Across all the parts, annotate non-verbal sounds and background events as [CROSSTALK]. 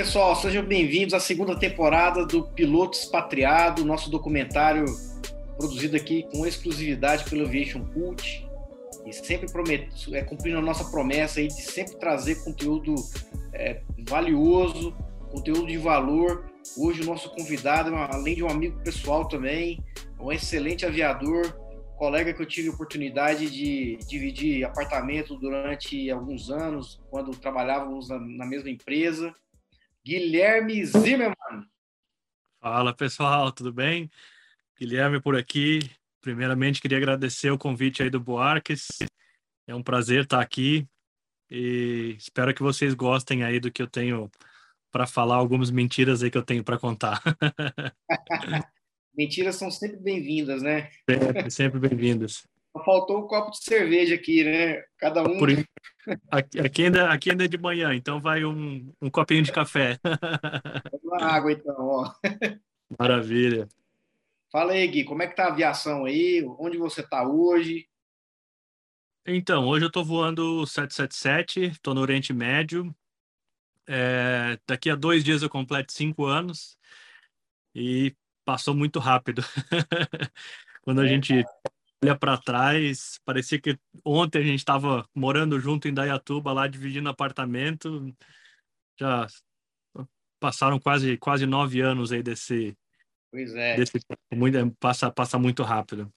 pessoal, sejam bem-vindos à segunda temporada do Piloto Expatriado, nosso documentário produzido aqui com exclusividade pelo Aviation Cult e sempre prometo, é, cumprindo a nossa promessa aí de sempre trazer conteúdo é, valioso, conteúdo de valor. Hoje o nosso convidado, além de um amigo pessoal também, um excelente aviador, colega que eu tive a oportunidade de dividir apartamento durante alguns anos, quando trabalhávamos na, na mesma empresa. Guilherme Zimmermann. Fala pessoal, tudo bem? Guilherme por aqui. Primeiramente, queria agradecer o convite aí do Boarques. É um prazer estar aqui e espero que vocês gostem aí do que eu tenho para falar, algumas mentiras aí que eu tenho para contar. [LAUGHS] [LAUGHS] Mentiras são sempre bem-vindas, né? Sempre, sempre bem-vindas. Faltou um copo de cerveja aqui, né? Cada um. Por... Aqui, ainda, aqui ainda é de manhã, então vai um, um copinho de café. [LAUGHS] Uma água, então, ó. Maravilha. Fala aí, Gui, como é que tá a aviação aí? Onde você tá hoje? Então, hoje eu estou voando 777, estou no Oriente Médio. É, daqui a dois dias eu completo cinco anos e passou muito rápido. [LAUGHS] Quando a é, gente olha para trás, parecia que ontem a gente estava morando junto em Dayatuba, lá dividindo apartamento. Já passaram quase quase nove anos aí desse Pois é. Desse, muito, passa, passa muito rápido.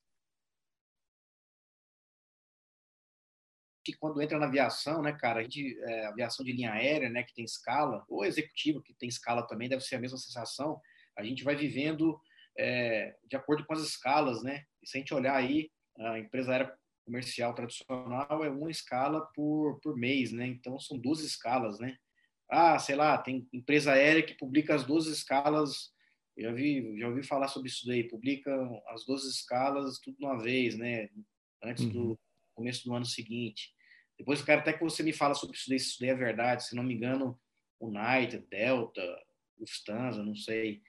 que quando entra na aviação, né, cara, a gente, é, aviação de linha aérea, né, que tem escala, ou executiva, que tem escala também, deve ser a mesma sensação, a gente vai vivendo é, de acordo com as escalas, né, e se a gente olhar aí, a empresa aérea comercial tradicional é uma escala por, por mês, né, então são 12 escalas, né, ah, sei lá, tem empresa aérea que publica as 12 escalas já vi, já ouvi falar sobre isso daí. Publicam as 12 escalas tudo de uma vez, né? Antes uhum. do começo do ano seguinte. Depois eu quero até que você me fala sobre isso daí, se isso daí é verdade. Se não me engano, United, Delta, Lufthansa, não sei.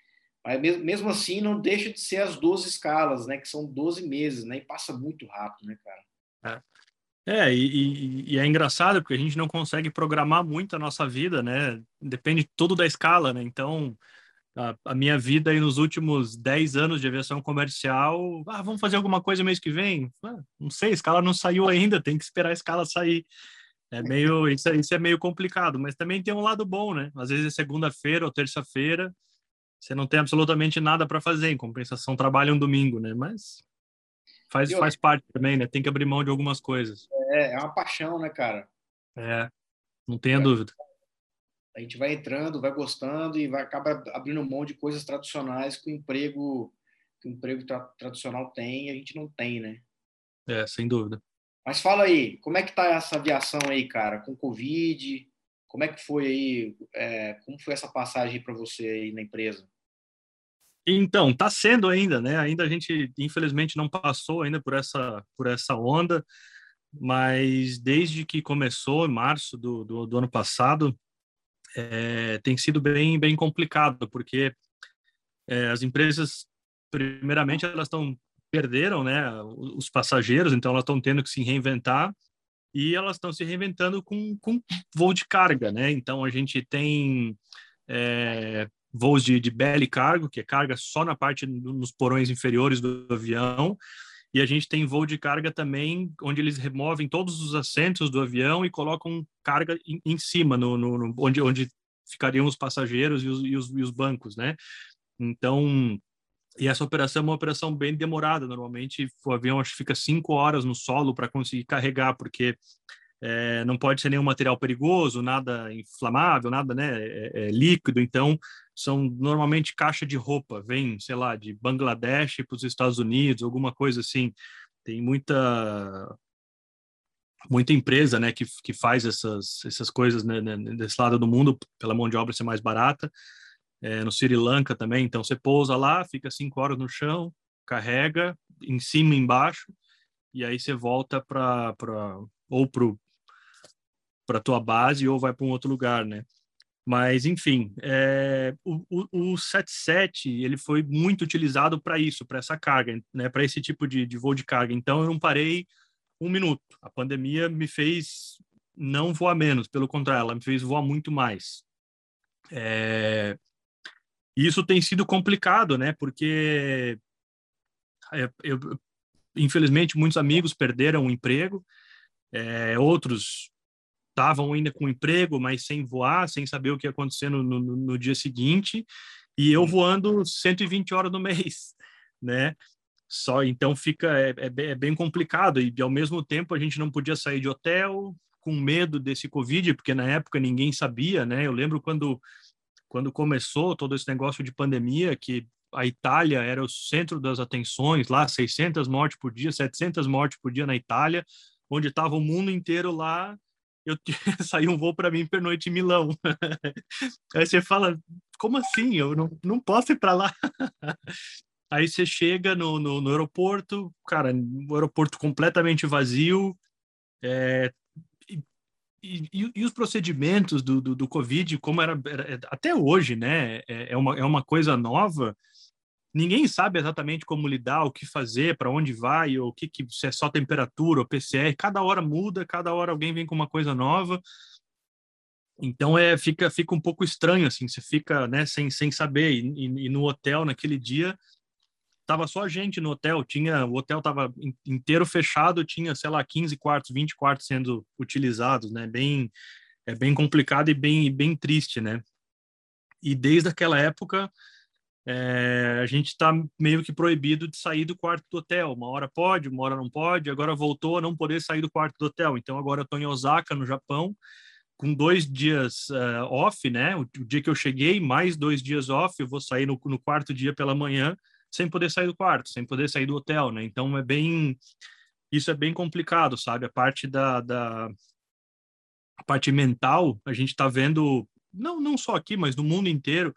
Mas mesmo, assim, não deixa de ser as 12 escalas, né? Que são 12 meses, né? E passa muito rápido, né, cara? É. É, e, e, é engraçado porque a gente não consegue programar muito a nossa vida, né? Depende tudo da escala, né? Então, a, a, minha vida aí nos últimos 10 anos de aviação comercial, ah, vamos fazer alguma coisa mês que vem? Ah, não sei, a escala não saiu ainda, tem que esperar a escala sair. É meio, isso, isso é meio complicado, mas também tem um lado bom, né? Às vezes é segunda-feira ou terça-feira, você não tem absolutamente nada para fazer, em compensação trabalha um domingo, né? Mas faz, faz parte também, né? Tem que abrir mão de algumas coisas. É, é uma paixão, né, cara? É, não tenha é. dúvida a gente vai entrando, vai gostando e vai acaba abrindo mão de coisas tradicionais que o emprego que o emprego tra tradicional tem e a gente não tem, né? É, sem dúvida. Mas fala aí, como é que tá essa aviação aí, cara, com Covid? Como é que foi aí? É, como foi essa passagem para você aí na empresa? Então, tá sendo ainda, né? Ainda a gente, infelizmente, não passou ainda por essa, por essa onda, mas desde que começou, em março do, do, do ano passado, é, tem sido bem, bem complicado, porque é, as empresas, primeiramente, elas estão perderam né, os passageiros, então elas estão tendo que se reinventar e elas estão se reinventando com, com voo de carga, né? Então a gente tem é, voos de, de belly cargo, que é carga só na parte nos porões inferiores do avião, e a gente tem voo de carga também, onde eles removem todos os assentos do avião e colocam carga em, em cima, no, no, onde, onde ficariam os passageiros e os, e os, e os bancos, né? Então, e essa operação é uma operação bem demorada. Normalmente, o avião acho que fica cinco horas no solo para conseguir carregar, porque é, não pode ser nenhum material perigoso, nada inflamável, nada né, é, é líquido. Então, são normalmente caixa de roupa, vem, sei lá, de Bangladesh para os Estados Unidos, alguma coisa assim. Tem muita muita empresa, né, que, que faz essas essas coisas né, né, desse lado do mundo pela mão de obra ser mais barata. É, no Sri Lanka também, então você pousa lá, fica cinco horas no chão, carrega em cima e embaixo, e aí você volta para ou para para tua base ou vai para um outro lugar, né? Mas, enfim, é, o, o, o 77 ele foi muito utilizado para isso, para essa carga, né, para esse tipo de, de voo de carga. Então, eu não parei um minuto. A pandemia me fez não voar menos, pelo contrário, ela me fez voar muito mais. É, isso tem sido complicado, né? Porque é, eu, infelizmente muitos amigos perderam o emprego, é, outros estavam ainda com emprego, mas sem voar, sem saber o que ia acontecer no, no, no dia seguinte, e eu voando 120 horas no [LAUGHS] mês, né? Só então fica é, é, é, bem complicado e ao mesmo tempo a gente não podia sair de hotel com medo desse covid, porque na época ninguém sabia, né? Eu lembro quando quando começou todo esse negócio de pandemia que a Itália era o centro das atenções, lá 600 mortes por dia, 700 mortes por dia na Itália, onde estava o mundo inteiro lá eu [LAUGHS] saí um voo para mim pernoite em Milão. [LAUGHS] Aí você fala, como assim? Eu não, não posso ir para lá. [LAUGHS] Aí você chega no, no, no, aeroporto, cara, o aeroporto completamente vazio, é, e, e, e, os procedimentos do, do, do Covid, como era, era, até hoje, né? É, é, uma, é uma coisa nova ninguém sabe exatamente como lidar, o que fazer, para onde vai, ou o que, que se é só temperatura ou PCR. Cada hora muda, cada hora alguém vem com uma coisa nova. Então é fica fica um pouco estranho assim, você fica né sem, sem saber e, e, no hotel naquele dia tava só a gente no hotel, tinha o hotel tava inteiro fechado, tinha sei lá 15 quartos, 20 quartos sendo utilizados, né? Bem é bem complicado e bem bem triste, né? E desde aquela época é, a gente está meio que proibido de sair do quarto do hotel. Uma hora pode, uma hora não pode. Agora voltou a não poder sair do quarto do hotel. Então agora eu estou em Osaka, no Japão, com dois dias uh, off, né? O, o, dia que eu cheguei, mais dois dias off. Eu vou sair no, no, quarto dia pela manhã, sem poder sair do quarto, sem poder sair do hotel, né? Então é bem, isso é bem complicado, sabe? A parte da, da a parte mental, a gente está vendo não não só aqui, mas no mundo inteiro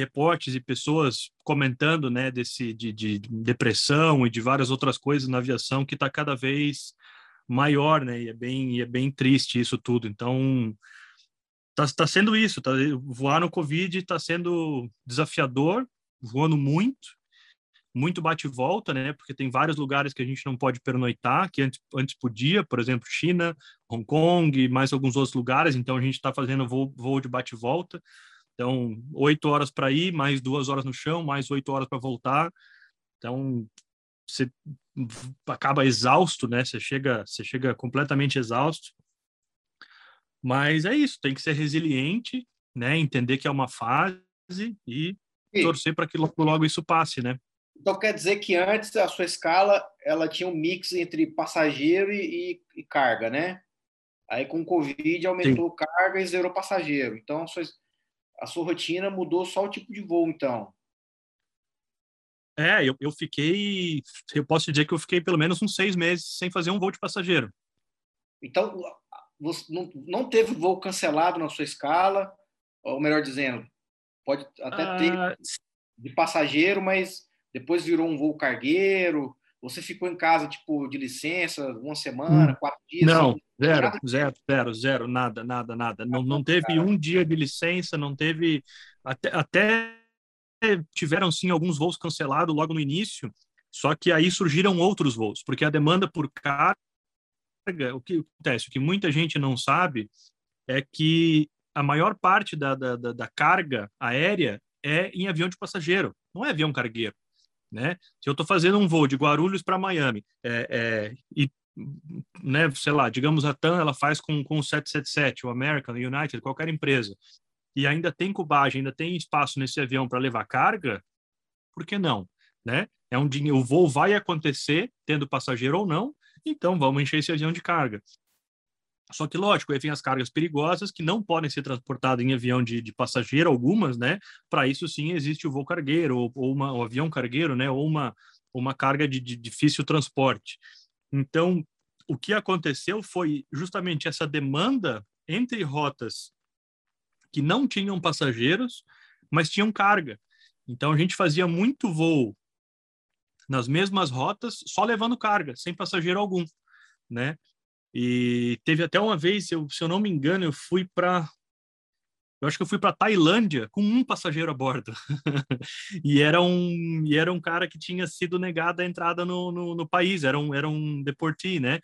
reportes e pessoas comentando, né, desse de, de depressão e de várias outras coisas na aviação que está cada vez maior, né? E é bem, é bem triste isso tudo. Então, tá, tá sendo isso, tá voar no Covid está sendo desafiador, voando muito, muito bate e volta, né? Porque tem vários lugares que a gente não pode pernoitar, que antes, antes podia, por exemplo, China, Hong Kong, mais alguns outros lugares. Então a gente está fazendo voo, voo de bate e volta. Então, oito horas para ir, mais duas horas no chão, mais oito horas para voltar. Então, você acaba exausto, né? Você chega, você chega completamente exausto. Mas é isso, tem que ser resiliente, né? Entender que é uma fase e, e torcer para que logo, logo isso passe, né? Então quer dizer que antes a sua escala ela tinha um mix entre passageiro e, e, e carga, né? Aí com o Covid aumentou Sim. carga e zerou passageiro. Então a sua, a sua rotina mudou só o tipo de voo, então? É, eu, eu fiquei, eu posso dizer que eu fiquei pelo menos uns seis meses sem fazer um voo de passageiro. Então, você não, não teve voo cancelado na sua escala, ou melhor dizendo, pode até ah, ter de passageiro, mas depois virou um voo cargueiro, você ficou em casa, tipo, de licença, uma semana, hum, quatro dias? Não, zero, nada zero, zero, zero, nada, nada, nada. Não, não teve um dia de licença, não teve. Até, até tiveram, sim, alguns voos cancelados logo no início, só que aí surgiram outros voos, porque a demanda por carga, o que acontece, o que muita gente não sabe é que a maior parte da, da, da carga aérea é em avião de passageiro, não é avião cargueiro né? Se eu estou fazendo um voo de Guarulhos para Miami é, é, e né, sei lá, digamos a TAM ela faz com, com o 777, o American, o United, qualquer empresa, e ainda tem cubagem, ainda tem espaço nesse avião para levar carga, por que não? Né? É um dinheiro, o voo vai acontecer, tendo passageiro ou não, então vamos encher esse avião de carga. Só que, lógico, aí vem as cargas perigosas que não podem ser transportadas em avião de, de passageiro, algumas, né? Para isso, sim, existe o voo cargueiro, ou, ou uma, o avião cargueiro, né? Ou uma, uma carga de, de difícil transporte. Então, o que aconteceu foi justamente essa demanda entre rotas que não tinham passageiros, mas tinham carga. Então, a gente fazia muito voo nas mesmas rotas, só levando carga, sem passageiro algum, né? E teve até uma vez, eu, se eu não me engano, eu fui para eu acho que eu fui para Tailândia com um passageiro a bordo. [LAUGHS] e, era um, e era um cara que tinha sido negado a entrada no, no, no, país, era um, era um né?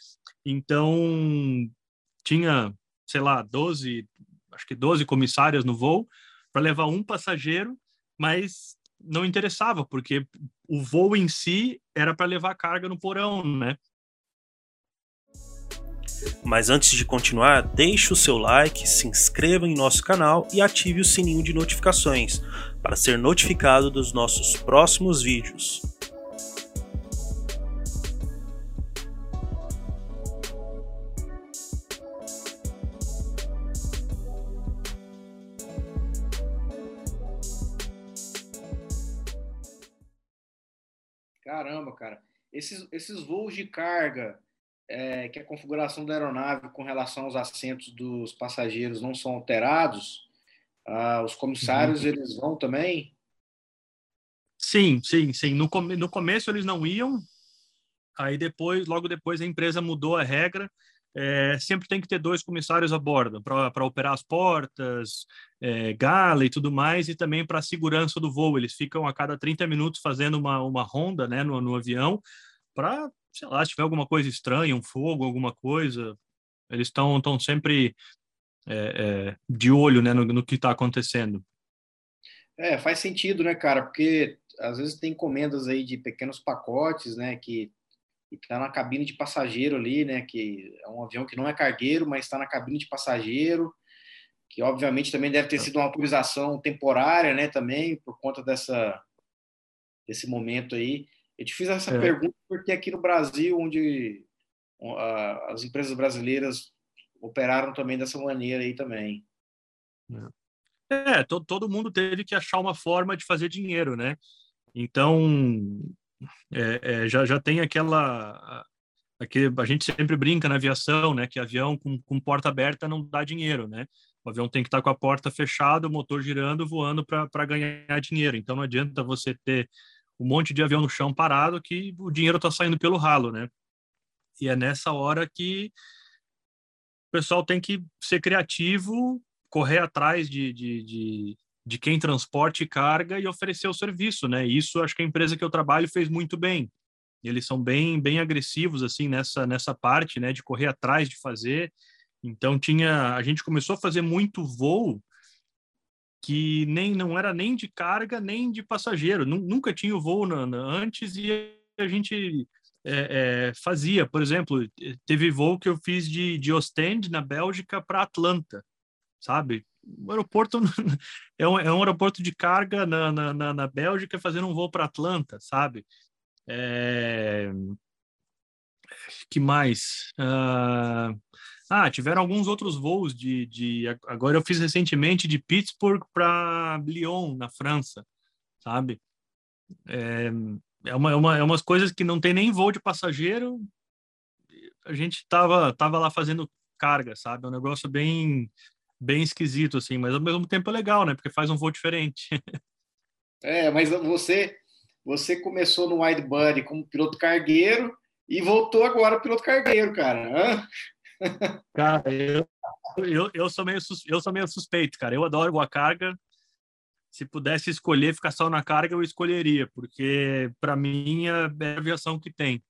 Então, tinha, sei lá, 12, acho que 12 comissárias no voo, para levar um passageiro, mas não interessava, porque o voo em si era para levar carga no porão, né? Mas antes de continuar, deixe o seu like, se inscreva em nosso canal e ative o sininho de notificações para ser notificado dos nossos próximos vídeos. Caramba, cara. Esses, esses voos de carga, é, que a configuração da aeronave com relação aos assentos dos passageiros não são alterados, ah, os comissários uhum. eles vão também? Sim, sim, sim. No, come no começo eles não iam, aí depois, logo depois, a empresa mudou a regra. É, sempre tem que ter dois comissários a bordo para operar as portas, é, gala e tudo mais, e também para a segurança do voo. Eles ficam a cada 30 minutos fazendo uma, uma ronda né, no, no avião para sei lá, se tiver alguma coisa estranha, um fogo, alguma coisa, eles estão tão sempre é, é, de olho né, no, no que está acontecendo. É, faz sentido, né, cara? Porque às vezes tem encomendas aí de pequenos pacotes, né, que está na cabine de passageiro ali, né, que é um avião que não é cargueiro, mas está na cabine de passageiro, que obviamente também deve ter sido uma autorização temporária, né, também por conta dessa desse momento aí. Eu te fiz essa é. pergunta porque aqui no Brasil, onde as empresas brasileiras operaram também dessa maneira aí também. É, todo, todo mundo teve que achar uma forma de fazer dinheiro, né? Então, é, é, já, já tem aquela... Aquele, a gente sempre brinca na aviação, né? Que avião com, com porta aberta não dá dinheiro, né? O avião tem que estar com a porta fechada, o motor girando, voando para ganhar dinheiro. Então, não adianta você ter um monte de avião no chão parado que o dinheiro está saindo pelo ralo, né? E é nessa hora que o pessoal tem que ser criativo, correr atrás de, de, de, de quem transporte carga e oferecer o serviço, né? Isso acho que a empresa que eu trabalho fez muito bem. Eles são bem bem agressivos assim nessa nessa parte, né, de correr atrás de fazer. Então tinha a gente começou a fazer muito voo que nem não era nem de carga nem de passageiro, nunca tinha o voo na, na, antes e a gente é, é, fazia, por exemplo, teve voo que eu fiz de, de Ostend na Bélgica para Atlanta, sabe? O aeroporto [LAUGHS] é um, é um aeroporto de carga na, na, na Bélgica fazendo um voo para Atlanta, sabe? É... Que mais? Uh... Ah, tiveram alguns outros voos de, de. Agora eu fiz recentemente de Pittsburgh para Lyon, na França, sabe? É, é, uma, é, uma, é umas coisas que não tem nem voo de passageiro. A gente tava, tava lá fazendo carga, sabe? É um negócio bem, bem esquisito, assim, mas ao mesmo tempo é legal, né? Porque faz um voo diferente. [LAUGHS] é, mas você, você começou no Widebody como piloto cargueiro e voltou agora piloto cargueiro, cara. Hã? Cara, eu, eu, eu, sou meio, eu sou meio suspeito, cara. Eu adoro a carga. Se pudesse escolher ficar só na carga, eu escolheria, porque para mim é a aviação que tem.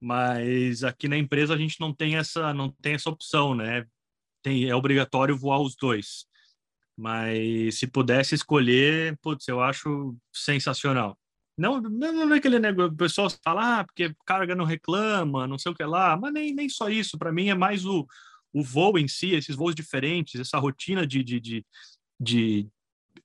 Mas aqui na empresa a gente não tem essa, não tem essa opção, né? Tem, é obrigatório voar os dois. Mas se pudesse escolher, putz, eu acho sensacional. Não, não é aquele negócio, o pessoal fala, ah, porque carga não reclama, não sei o que lá, mas nem, nem só isso, para mim é mais o, o voo em si, esses voos diferentes, essa rotina de, de, de, de,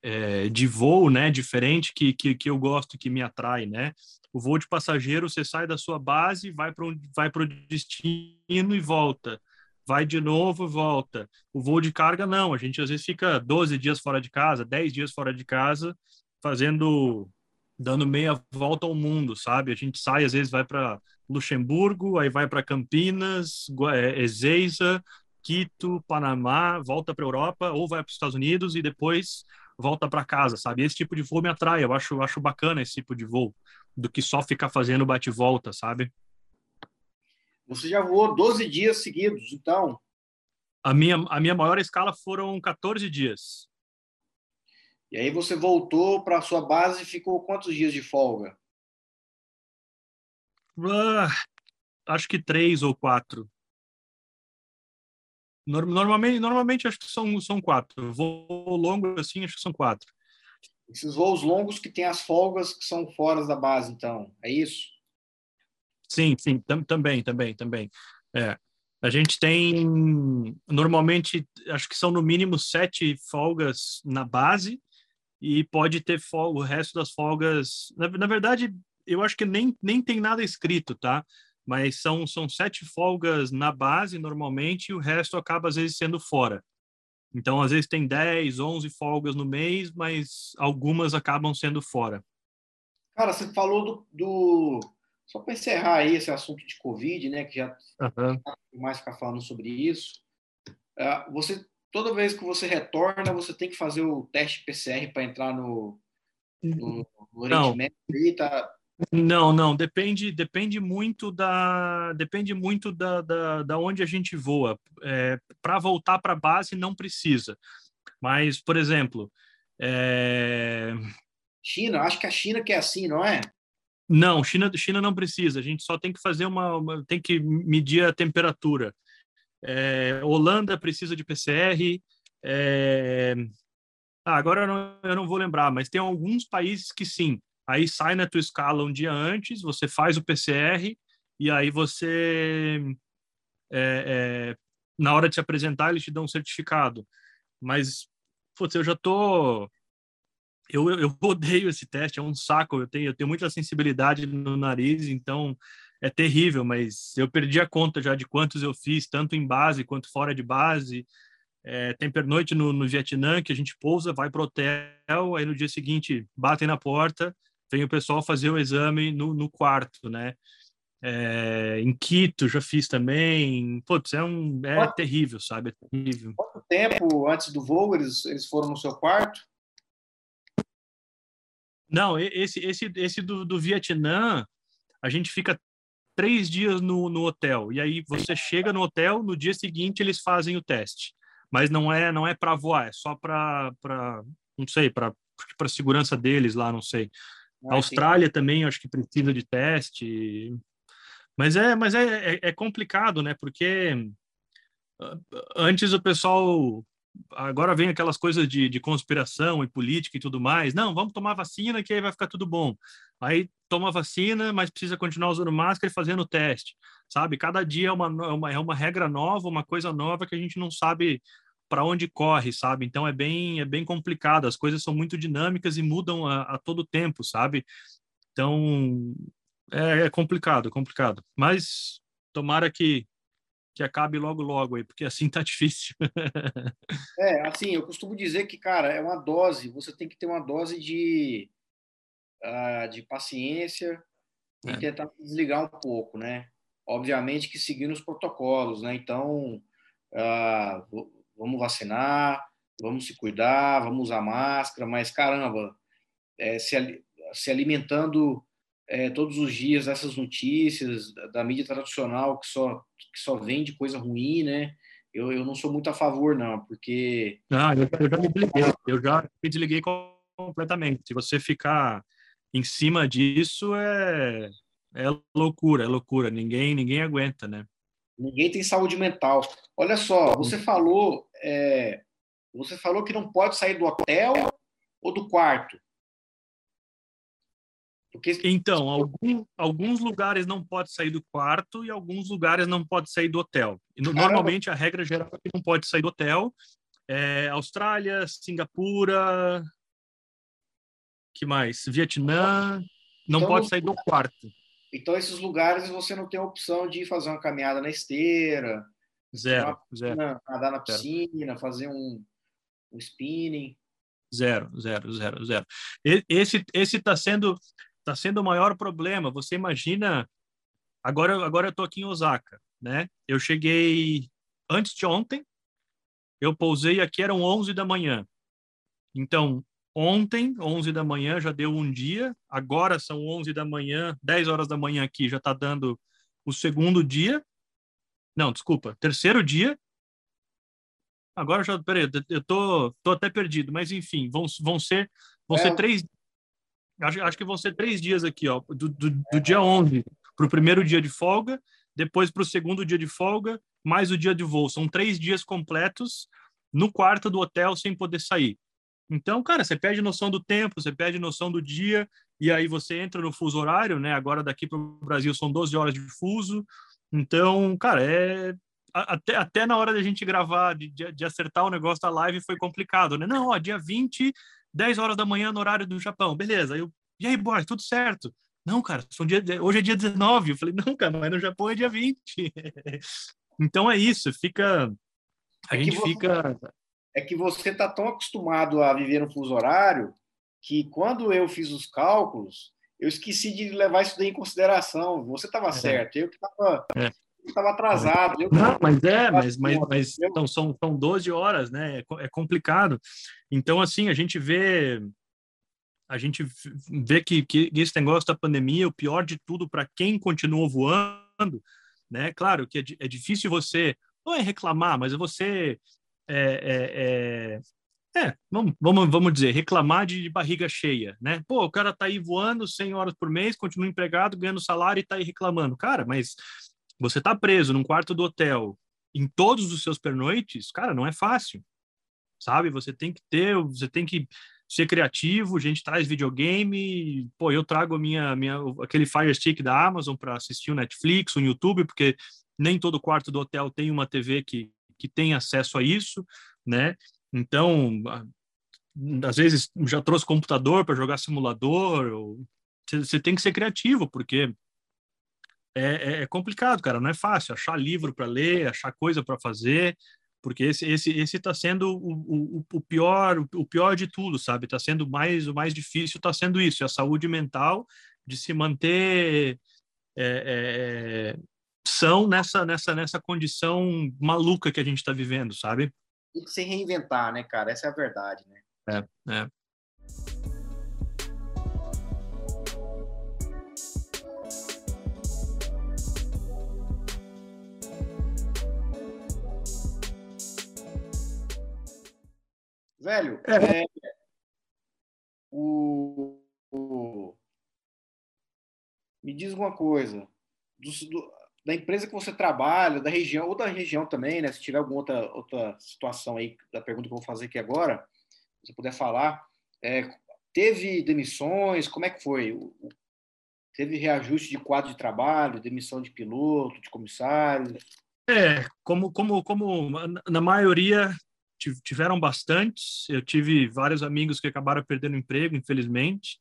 é, de voo, né, diferente que, que, que eu gosto, que me atrai, né? O voo de passageiro, você sai da sua base, vai para vai o destino e volta. Vai de novo volta. O voo de carga, não. A gente às vezes fica 12 dias fora de casa, 10 dias fora de casa, fazendo dando meia volta ao mundo, sabe? A gente sai, às vezes vai para Luxemburgo, aí vai para Campinas, é, Ezeiza, Quito, Panamá, volta para Europa ou vai para os Estados Unidos e depois volta para casa, sabe? Esse tipo de voo me atrai, eu acho, acho bacana esse tipo de voo, do que só ficar fazendo bate-volta, sabe? Você já voou 12 dias seguidos, então? A minha, a minha maior escala foram 14 dias. E aí você voltou para a sua base e ficou quantos dias de folga? Uh, acho que três ou quatro. Normalmente, normalmente acho que são, são quatro. Voo longo assim, acho que são quatro. Esses voos longos que tem as folgas que são fora da base, então, é isso? Sim, sim, tam, também, também, também. É. A gente tem, normalmente, acho que são no mínimo sete folgas na base e pode ter folga, o resto das folgas. Na, na verdade, eu acho que nem, nem tem nada escrito, tá? Mas são, são sete folgas na base, normalmente, e o resto acaba, às vezes, sendo fora. Então, às vezes, tem 10, 11 folgas no mês, mas algumas acabam sendo fora. Cara, você falou do. do... Só para encerrar aí esse assunto de Covid, né? Que já uhum. mais ficar falando sobre isso. Uh, você toda vez que você retorna, você tem que fazer o teste PCR para entrar no, no, no Oriente Médio. Tá... Não, não, depende, depende muito da, depende muito da, da, da onde a gente voa. É, para voltar para a base não precisa, mas, por exemplo, é... China, acho que a China que é assim, não é? Não, China, China não precisa. A gente só tem que fazer uma, uma tem que medir a temperatura. É, Holanda precisa de PCR. É... Ah, agora eu não, eu não vou lembrar, mas tem alguns países que sim. Aí sai na tua escala um dia antes, você faz o PCR e aí você, é, é, na hora de se apresentar, eles te dão um certificado. Mas, putz, eu já tô... Eu, eu [LAUGHS] odeio esse teste, é um saco. Eu tenho, eu tenho muita sensibilidade no nariz, então é terrível, mas eu perdi a conta já de quantos eu fiz, tanto em base quanto fora de base. É, tem pernoite no, no Vietnã que a gente pousa, vai para o hotel, aí no dia seguinte batem na porta, vem o pessoal fazer o exame no, no quarto, né? É, em Quito já fiz também. Putz, é, um, é quanto, terrível, sabe? É terrível. Quanto tempo antes do voo eles, eles foram no seu quarto? Não, esse, esse, esse do, do Vietnã, a gente fica três dias no, no hotel. E aí você chega no hotel, no dia seguinte eles fazem o teste. Mas não é não é para voar, é só para não sei, para para segurança deles lá, não sei. Ah, Austrália sim. também acho que precisa de teste. Mas é, mas é, é, é complicado, né? Porque antes o pessoal agora vem aquelas coisas de, de conspiração e política e tudo mais. Não, vamos tomar vacina que aí vai ficar tudo bom. Aí toma vacina, mas precisa continuar usando máscara e fazendo teste, sabe? Cada dia é uma, é uma, é uma regra nova, uma coisa nova que a gente não sabe para onde corre, sabe? Então é bem é bem complicado. As coisas são muito dinâmicas e mudam a, a todo tempo, sabe? Então é, é complicado, complicado. Mas tomara que que acabe logo logo aí, porque assim [LAUGHS] tá difícil. é, assim, eu costumo dizer que, cara, é uma dose, você tem que ter uma dose de uh, de paciência e é. tentar desligar um pouco, né? Obviamente que seguindo os protocolos, né? Então, uh, vamos vacinar, vamos se cuidar, vamos usar máscara, mas caramba, é, se, se alimentando é, todos os dias dessas notícias da, da, mídia tradicional que só que só vende coisa ruim, né? Eu, eu não sou muito a favor, não, porque. Ah, eu, eu já me desliguei, eu já me desliguei completamente. Se você ficar em cima disso é, é loucura, é loucura. Ninguém, ninguém aguenta, né? Ninguém tem saúde mental. Olha só, você falou, é, você falou que não pode sair do hotel ou do quarto. Porque... Então, algum, alguns lugares não pode sair do quarto e alguns lugares não pode sair do hotel. Normalmente a regra geral é que não pode sair do hotel. É, Austrália, Singapura, que mais? Vietnã não então, pode sair do quarto. Então, esses lugares você não tem a opção de fazer uma caminhada na esteira, zero, zero. nadar na piscina, zero. fazer um, um spinning. Zero, zero, zero, zero. Esse esse está sendo tá sendo o maior problema. Você imagina agora agora eu tô aqui em Osaka, né? Eu cheguei antes de ontem. Eu pousei aqui eram 11 da manhã. Então, Ontem, 11 da manhã, já deu um dia. Agora são 11 da manhã, 10 horas da manhã aqui, já está dando o segundo dia. Não, desculpa, terceiro dia. Agora já, peraí, eu tô, tô até perdido, mas enfim, vão, vão ser, vão é. ser três. Acho, acho que vão ser três dias aqui, ó, do, do, do dia 11 para o primeiro dia de folga, depois para o segundo dia de folga mais o dia de voo. São três dias completos no quarto do hotel sem poder sair. Então, cara, você perde noção do tempo, você perde noção do dia, e aí você entra no fuso horário, né? Agora daqui para o Brasil são 12 horas de fuso. Então, cara, é. Até, até na hora da gente gravar, de, de acertar o negócio da live, foi complicado, né? Não, ó, dia 20, 10 horas da manhã no horário do Japão, beleza. Eu, e aí, boy, tudo certo. Não, cara, dia, hoje é dia 19. Eu falei, não, cara, mas no Japão é dia 20. [LAUGHS] então é isso, fica. A é gente você, fica. É que você está tão acostumado a viver no fuso horário que quando eu fiz os cálculos, eu esqueci de levar isso daí em consideração. Você estava é. certo, eu que estava. É estava atrasado. Eu... Não, mas é, mas, mas, mas então, são, são 12 horas, né? É, é complicado. Então, assim, a gente vê a gente vê que, que esse negócio da pandemia, o pior de tudo para quem continuou voando, né? Claro que é, é difícil você, não é reclamar, mas você é, é, é, é, vamos, vamos, vamos dizer, reclamar de barriga cheia, né? Pô, o cara tá aí voando 100 horas por mês, continua empregado, ganhando salário e tá aí reclamando. Cara, mas você tá preso num quarto do hotel em todos os seus pernoites, cara, não é fácil, sabe? Você tem que ter, você tem que ser criativo, a gente traz videogame, pô, eu trago minha, minha aquele Fire Stick da Amazon para assistir o Netflix, o YouTube, porque nem todo quarto do hotel tem uma TV que, que tem acesso a isso, né? Então, às vezes já trouxe computador para jogar simulador, você tem que ser criativo, porque é, é, é, complicado, cara, não é fácil achar livro para ler, achar coisa para fazer, porque esse esse esse está sendo o, o, o, pior o pior de tudo sabe? Está sendo mais o mais difícil está sendo isso é a saúde mental de se manter é, é, são nessa nessa nessa condição maluca que a gente está vivendo sabe? Tem que se reinventar né cara? Essa é a verdade né? É, é. Velho, é. É, o, o, me diz uma coisa. Do, do, da empresa que você trabalha, da região, ou da região também, né? Se tiver alguma outra, outra situação aí, da pergunta que eu vou fazer aqui agora, se você puder falar. É, teve demissões? Como é que foi? Teve reajuste de quadro de trabalho, demissão de piloto, de comissário? É, como, como, como na maioria tiveram bastantes. Eu tive vários amigos que acabaram perdendo emprego, infelizmente.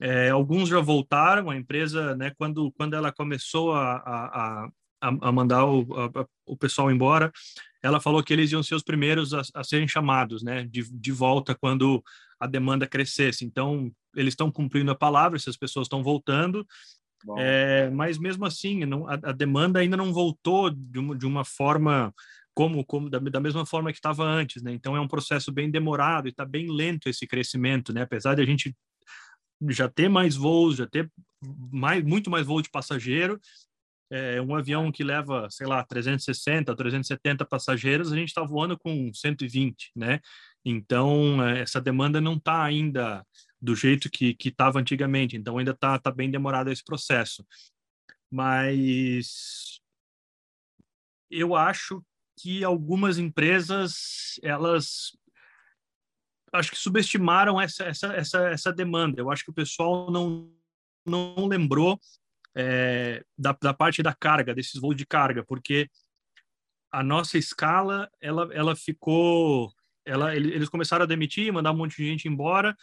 É, alguns já voltaram. A empresa, né, quando, quando ela começou a, a, a, mandar o, a, o pessoal embora, ela falou que eles iam ser os primeiros a, a serem chamados né, de, de volta quando a demanda crescesse. Então, eles estão cumprindo a palavra, essas pessoas estão voltando. É, mas mesmo assim, não, a, a, demanda ainda não voltou de uma, de uma forma como, como da, da mesma forma que estava antes, né? Então é um processo bem demorado e está bem lento esse crescimento, né? Apesar de a gente já ter mais voos, já ter mais, muito mais voo de passageiro, é, um avião que leva, sei lá, 360, 370 passageiros, a gente está voando com 120, né? Então, é, essa demanda não está ainda do jeito que estava antigamente, então ainda está tá bem demorado esse processo. Mas eu acho que algumas empresas elas acho que subestimaram essa, essa, essa, essa demanda. Eu acho que o pessoal não, não lembrou é, da, da parte da carga, desses voos de carga, porque a nossa escala ela, ela ficou. Ela, eles começaram a demitir, mandar um monte de gente embora,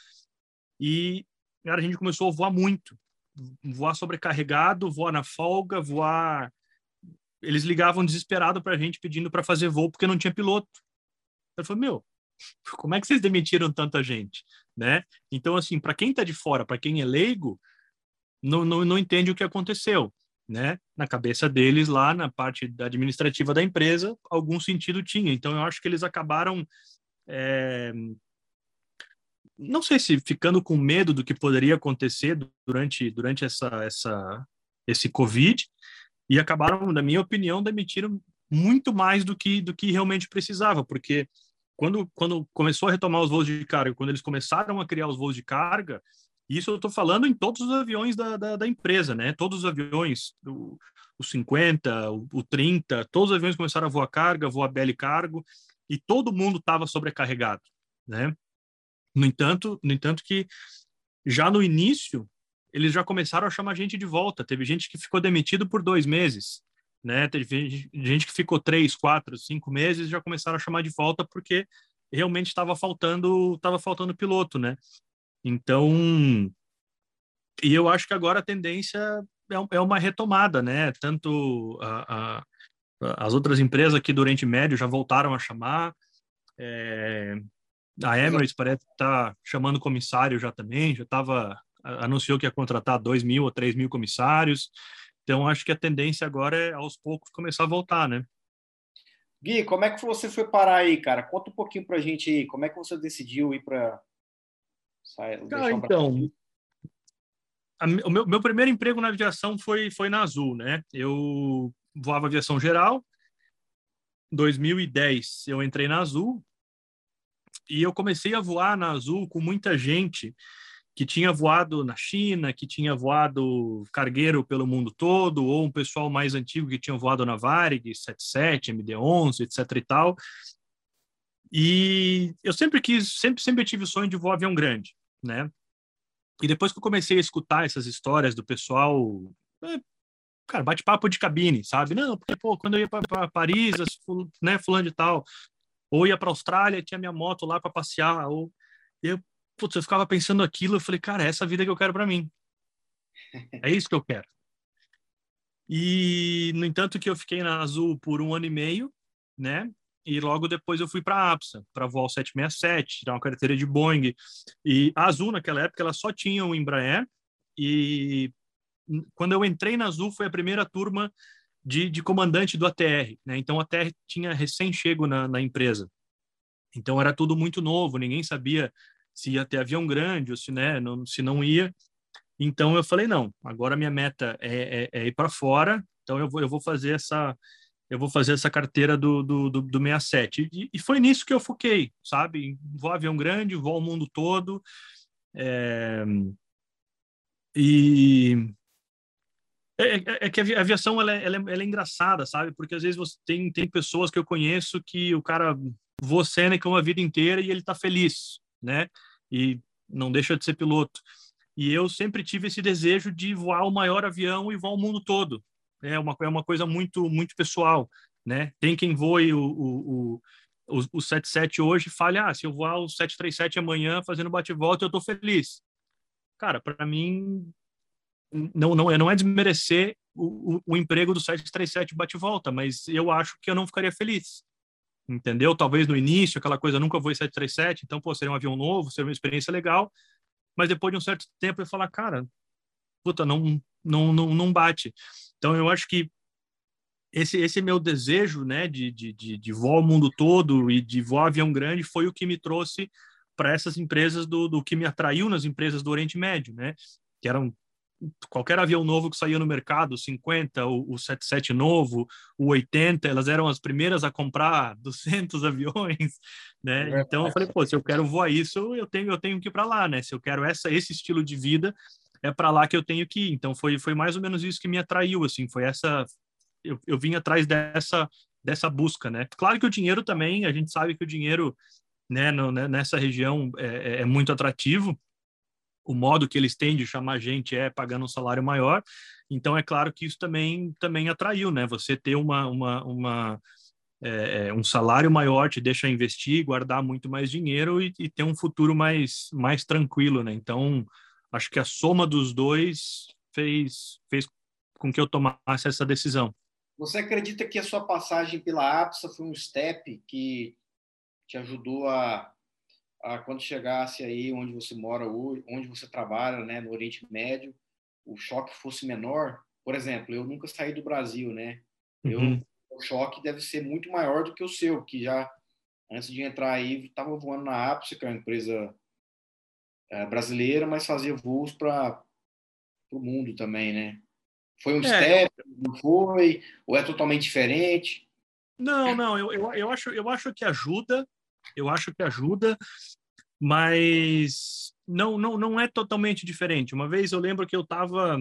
e cara, a gente começou a voar muito. Voar sobrecarregado, voar na folga, voar eles ligavam desesperado para a gente pedindo para fazer voo porque não tinha piloto. Eu falei, meu, como é que vocês demitiram tanta gente, né? Então, assim, para quem está de fora, para quem é leigo, não, não, não entende o que aconteceu, né? Na cabeça deles, lá na parte administrativa da empresa, algum sentido tinha. Então, eu acho que eles acabaram, é... não sei se ficando com medo do que poderia acontecer durante, durante essa, essa, esse Covid, e acabaram, na minha opinião, demitiram muito mais do que do que realmente precisava, porque quando quando começou a retomar os voos de carga, quando eles começaram a criar os voos de carga, isso eu estou falando em todos os aviões da, da, da, empresa, né? Todos os aviões, o, o 50, o, o 30, todos os aviões começaram a voar carga, voar bela cargo, e todo mundo estava sobrecarregado, né? No entanto, no entanto que já no início eles já começaram a chamar gente de volta. Teve gente que ficou demitido por dois meses, né? Teve gente que ficou três, quatro, cinco meses já começaram a chamar de volta porque realmente estava faltando, estava faltando piloto, né? Então, e eu acho que agora a tendência é, é uma retomada, né? Tanto a, a as outras empresas aqui do Oriente Médio já voltaram a chamar. É, a Emirates parece estar tá chamando comissário já também, já estava anunciou que ia contratar dois mil ou três mil comissários. Então acho que a tendência agora é aos poucos começar a voltar, né? Gui, como é que você foi parar aí, cara? Conta um pouquinho para a gente aí. Como é que você decidiu ir para ah, então, a, o meu, meu primeiro emprego na aviação foi foi na Azul, né? Eu voava aviação geral. 2010 eu entrei na Azul e eu comecei a voar na Azul com muita gente que tinha voado na China, que tinha voado cargueiro pelo mundo todo, ou um pessoal mais antigo que tinha voado na Varig, 77, MD-11, etc e tal. E eu sempre quis, sempre, sempre tive o sonho de voar avião grande, né? E depois que eu comecei a escutar essas histórias do pessoal, é, cara, bate-papo de cabine, sabe? Não, porque, pô, quando eu ia para Paris, né, fulano de tal, ou ia para Austrália, tinha minha moto lá para passear, ou eu, putz, eu ficava pensando aquilo, eu falei, cara, é essa vida que eu quero para mim. [LAUGHS] É isso que eu quero. E, no entanto, que eu fiquei na Azul por um ano e meio, né? E logo depois eu fui para a APSA, para voar o 767, tirar uma carteira de Boeing. E a Azul, naquela época, ela só tinha o Embraer. E quando eu entrei na Azul, foi a primeira turma de, de comandante do ATR. Né? Então, a ATR tinha recém-chego na, na empresa. Então, era tudo muito novo, ninguém sabia se ia ter avião grande ou se, né, não, se não ia. Então, eu falei, não, agora minha meta é, é, é ir para fora, então eu vou, eu vou fazer essa eu vou fazer essa carteira do, do, do, do 67. E, e foi nisso que eu foquei, sabe? Vou avião grande, vou ao mundo todo. É... E é, é, é, que a aviação ela é, ela, é, ela é, engraçada, sabe? Porque às vezes você tem, tem pessoas que eu conheço que o cara voa Seneca uma vida inteira e ele tá feliz, né? E não deixa de ser piloto. E eu sempre tive esse desejo de voar o maior avião e voar o mundo todo. É uma, é uma coisa muito muito pessoal, né? Tem quem voe o, o, o, o 77 hoje e fale, ah, se eu voar o 737 amanhã fazendo bate-volta, eu tô feliz. Cara, para mim não, não, é, não é desmerecer o, o, o emprego do 737 bate-volta, mas eu acho que eu não ficaria feliz. Entendeu? Talvez no início, aquela coisa, nunca vou em 737, então, pô, seria um avião novo, seria uma experiência legal, mas depois de um certo tempo eu falar, cara, puta, não, não, não, não bate. Então, eu acho que esse, esse meu desejo, né, de, de, de, de voar o mundo todo e de voar avião grande foi o que me trouxe para essas empresas do, do que me atraiu nas empresas do Oriente Médio, né, que eram qualquer avião novo que saía no mercado, o 50, o, o 77 novo, o 80, elas eram as primeiras a comprar [LAUGHS] 200 aviões, né? É então eu falei, pô, se eu quero voar isso, eu tenho eu tenho que ir para lá, né? Se eu quero essa esse estilo de vida, é para lá que eu tenho que ir. Então foi foi mais ou menos isso que me atraiu, assim, foi essa eu, eu vim atrás dessa dessa busca, né? Claro que o dinheiro também, a gente sabe que o dinheiro, né, no, né, nessa região é, é, é muito atrativo, o modo que eles têm de chamar gente é pagando um salário maior. Então é claro que isso também também atraiu, né? Você ter uma, uma, uma é, é, um salário maior te deixa investir, guardar muito mais dinheiro e, e, ter um futuro mais mais tranquilo, né? Então acho que a soma dos dois fez fez com que eu tomasse essa decisão. Você acredita que a sua passagem pela APSA foi um step que te ajudou a a quando chegasse aí onde você mora hoje, onde você trabalha, né, no Oriente Médio, o choque fosse menor. Por exemplo, eu nunca saí do Brasil, né? Eu, uhum. o choque deve ser muito maior do que o seu, que já antes de entrar aí estava voando na Apse, que é uma empresa é, brasileira, mas fazia voos para o mundo também, né? Foi um é. step, não foi? Ou é totalmente diferente? Não, não, eu, eu, eu, acho, eu acho que ajuda, eu acho que ajuda, mas não, não, não é totalmente diferente. Uma vez eu lembro que eu estava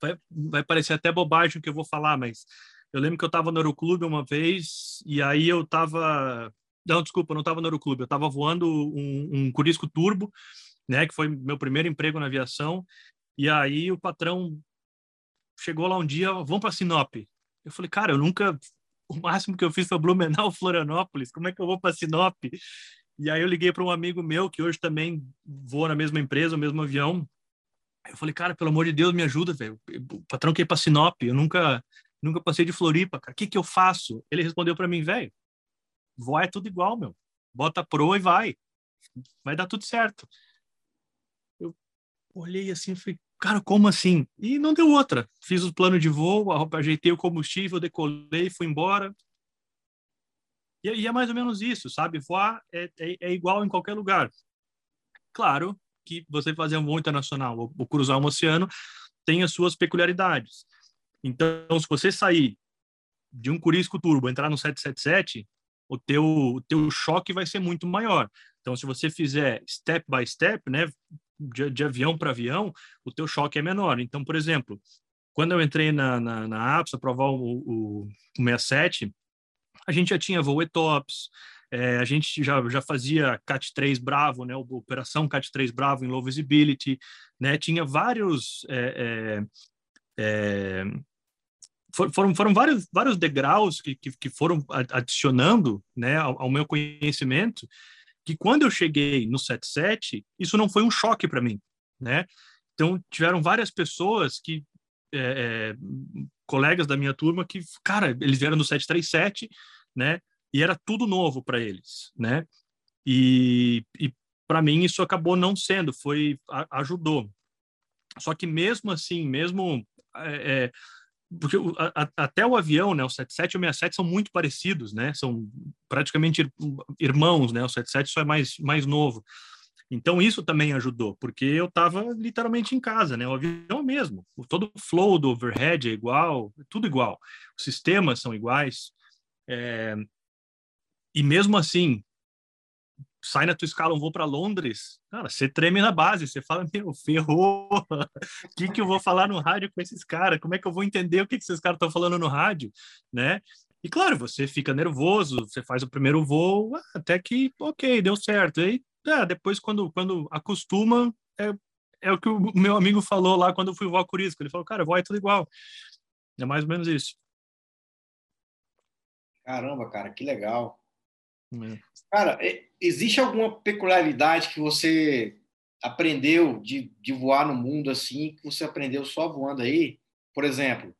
vai, vai parecer até bobagem o que eu vou falar, mas eu lembro que eu estava no Aeroclube uma vez e aí eu estava não, desculpa, eu não estava no Aeroclube, eu estava voando um, um Curisco Turbo, né, que foi meu primeiro emprego na aviação, e aí o patrão chegou lá um dia, vamos para Sinop. Eu falei, cara, eu nunca, o máximo que eu fiz foi Blumenau, [LAUGHS] Florianópolis, como é que eu vou para Sinop? E aí eu liguei para um amigo meu que hoje também voa na mesma empresa, no mesmo avião. Eu falei, cara, pelo amor de Deus, me ajuda, velho. O patrão quer ir para Sinop, eu nunca, nunca passei de Floripa, cara. O que que eu faço? Ele respondeu para mim, velho, voar é tudo igual, meu. Bota pro e vai. Vai dar tudo certo. Eu olhei assim e falei, cara, como assim? E não deu outra. Fiz o plano de voo, ajeitei o combustível, decolei, fui embora. E, e é mais ou menos isso, sabe? Voar é, é, é, igual em qualquer lugar. Claro que você fazer um voo internacional ou, ou cruzar um oceano tem as suas peculiaridades. Então, se você sair de um Curisco Turbo, entrar no 777, o teu, o teu choque vai ser muito maior. Então, se você fizer step by step, né, de, de avião para avião, o teu choque é menor. Então, por exemplo, quando eu entrei na, na, na APS, provar o, o, o 67, a gente já tinha voo ETOPS, é, a gente já, já fazia CAT-3 Bravo, né, operação CAT-3 Bravo em low visibility, né, tinha vários é, é, é foram, foram vários, vários degraus que, que, que foram adicionando né, ao, ao, meu conhecimento, que quando eu cheguei no 77, isso não foi um choque para mim, né? Então, tiveram várias pessoas que, é, é, colegas da minha turma, que, cara, eles vieram no 737, né? E era tudo novo para eles, né? E, e para mim isso acabou não sendo, foi ajudou. Só que mesmo assim, mesmo é, é porque a, até o avião, né, o 77 e o 67 são muito parecidos, né, são praticamente irmãos, né, o 77 só é mais, mais novo. Então isso também ajudou, porque eu estava literalmente em casa, né, o avião mesmo, todo o flow do overhead é igual, tudo igual, os sistemas são iguais, é, e mesmo assim, sai na tua escala um voo para Londres, cara, você treme na base, você fala, meu, ferrou, o [LAUGHS] que, que eu vou falar no rádio com esses caras? Como é que eu vou entender o que, que esses caras estão falando no rádio, né? E claro, você fica nervoso, você faz o primeiro voo, até que, ok, deu certo. E aí, é, depois, quando, quando acostuma, é, é o que o meu amigo falou lá quando eu fui voar Curisco. Ele falou, cara, voa é tudo igual. É mais ou menos isso. Caramba, cara, que legal. É. Cara, existe alguma peculiaridade que você aprendeu de, de voar no mundo assim, que você aprendeu só voando aí? Por exemplo,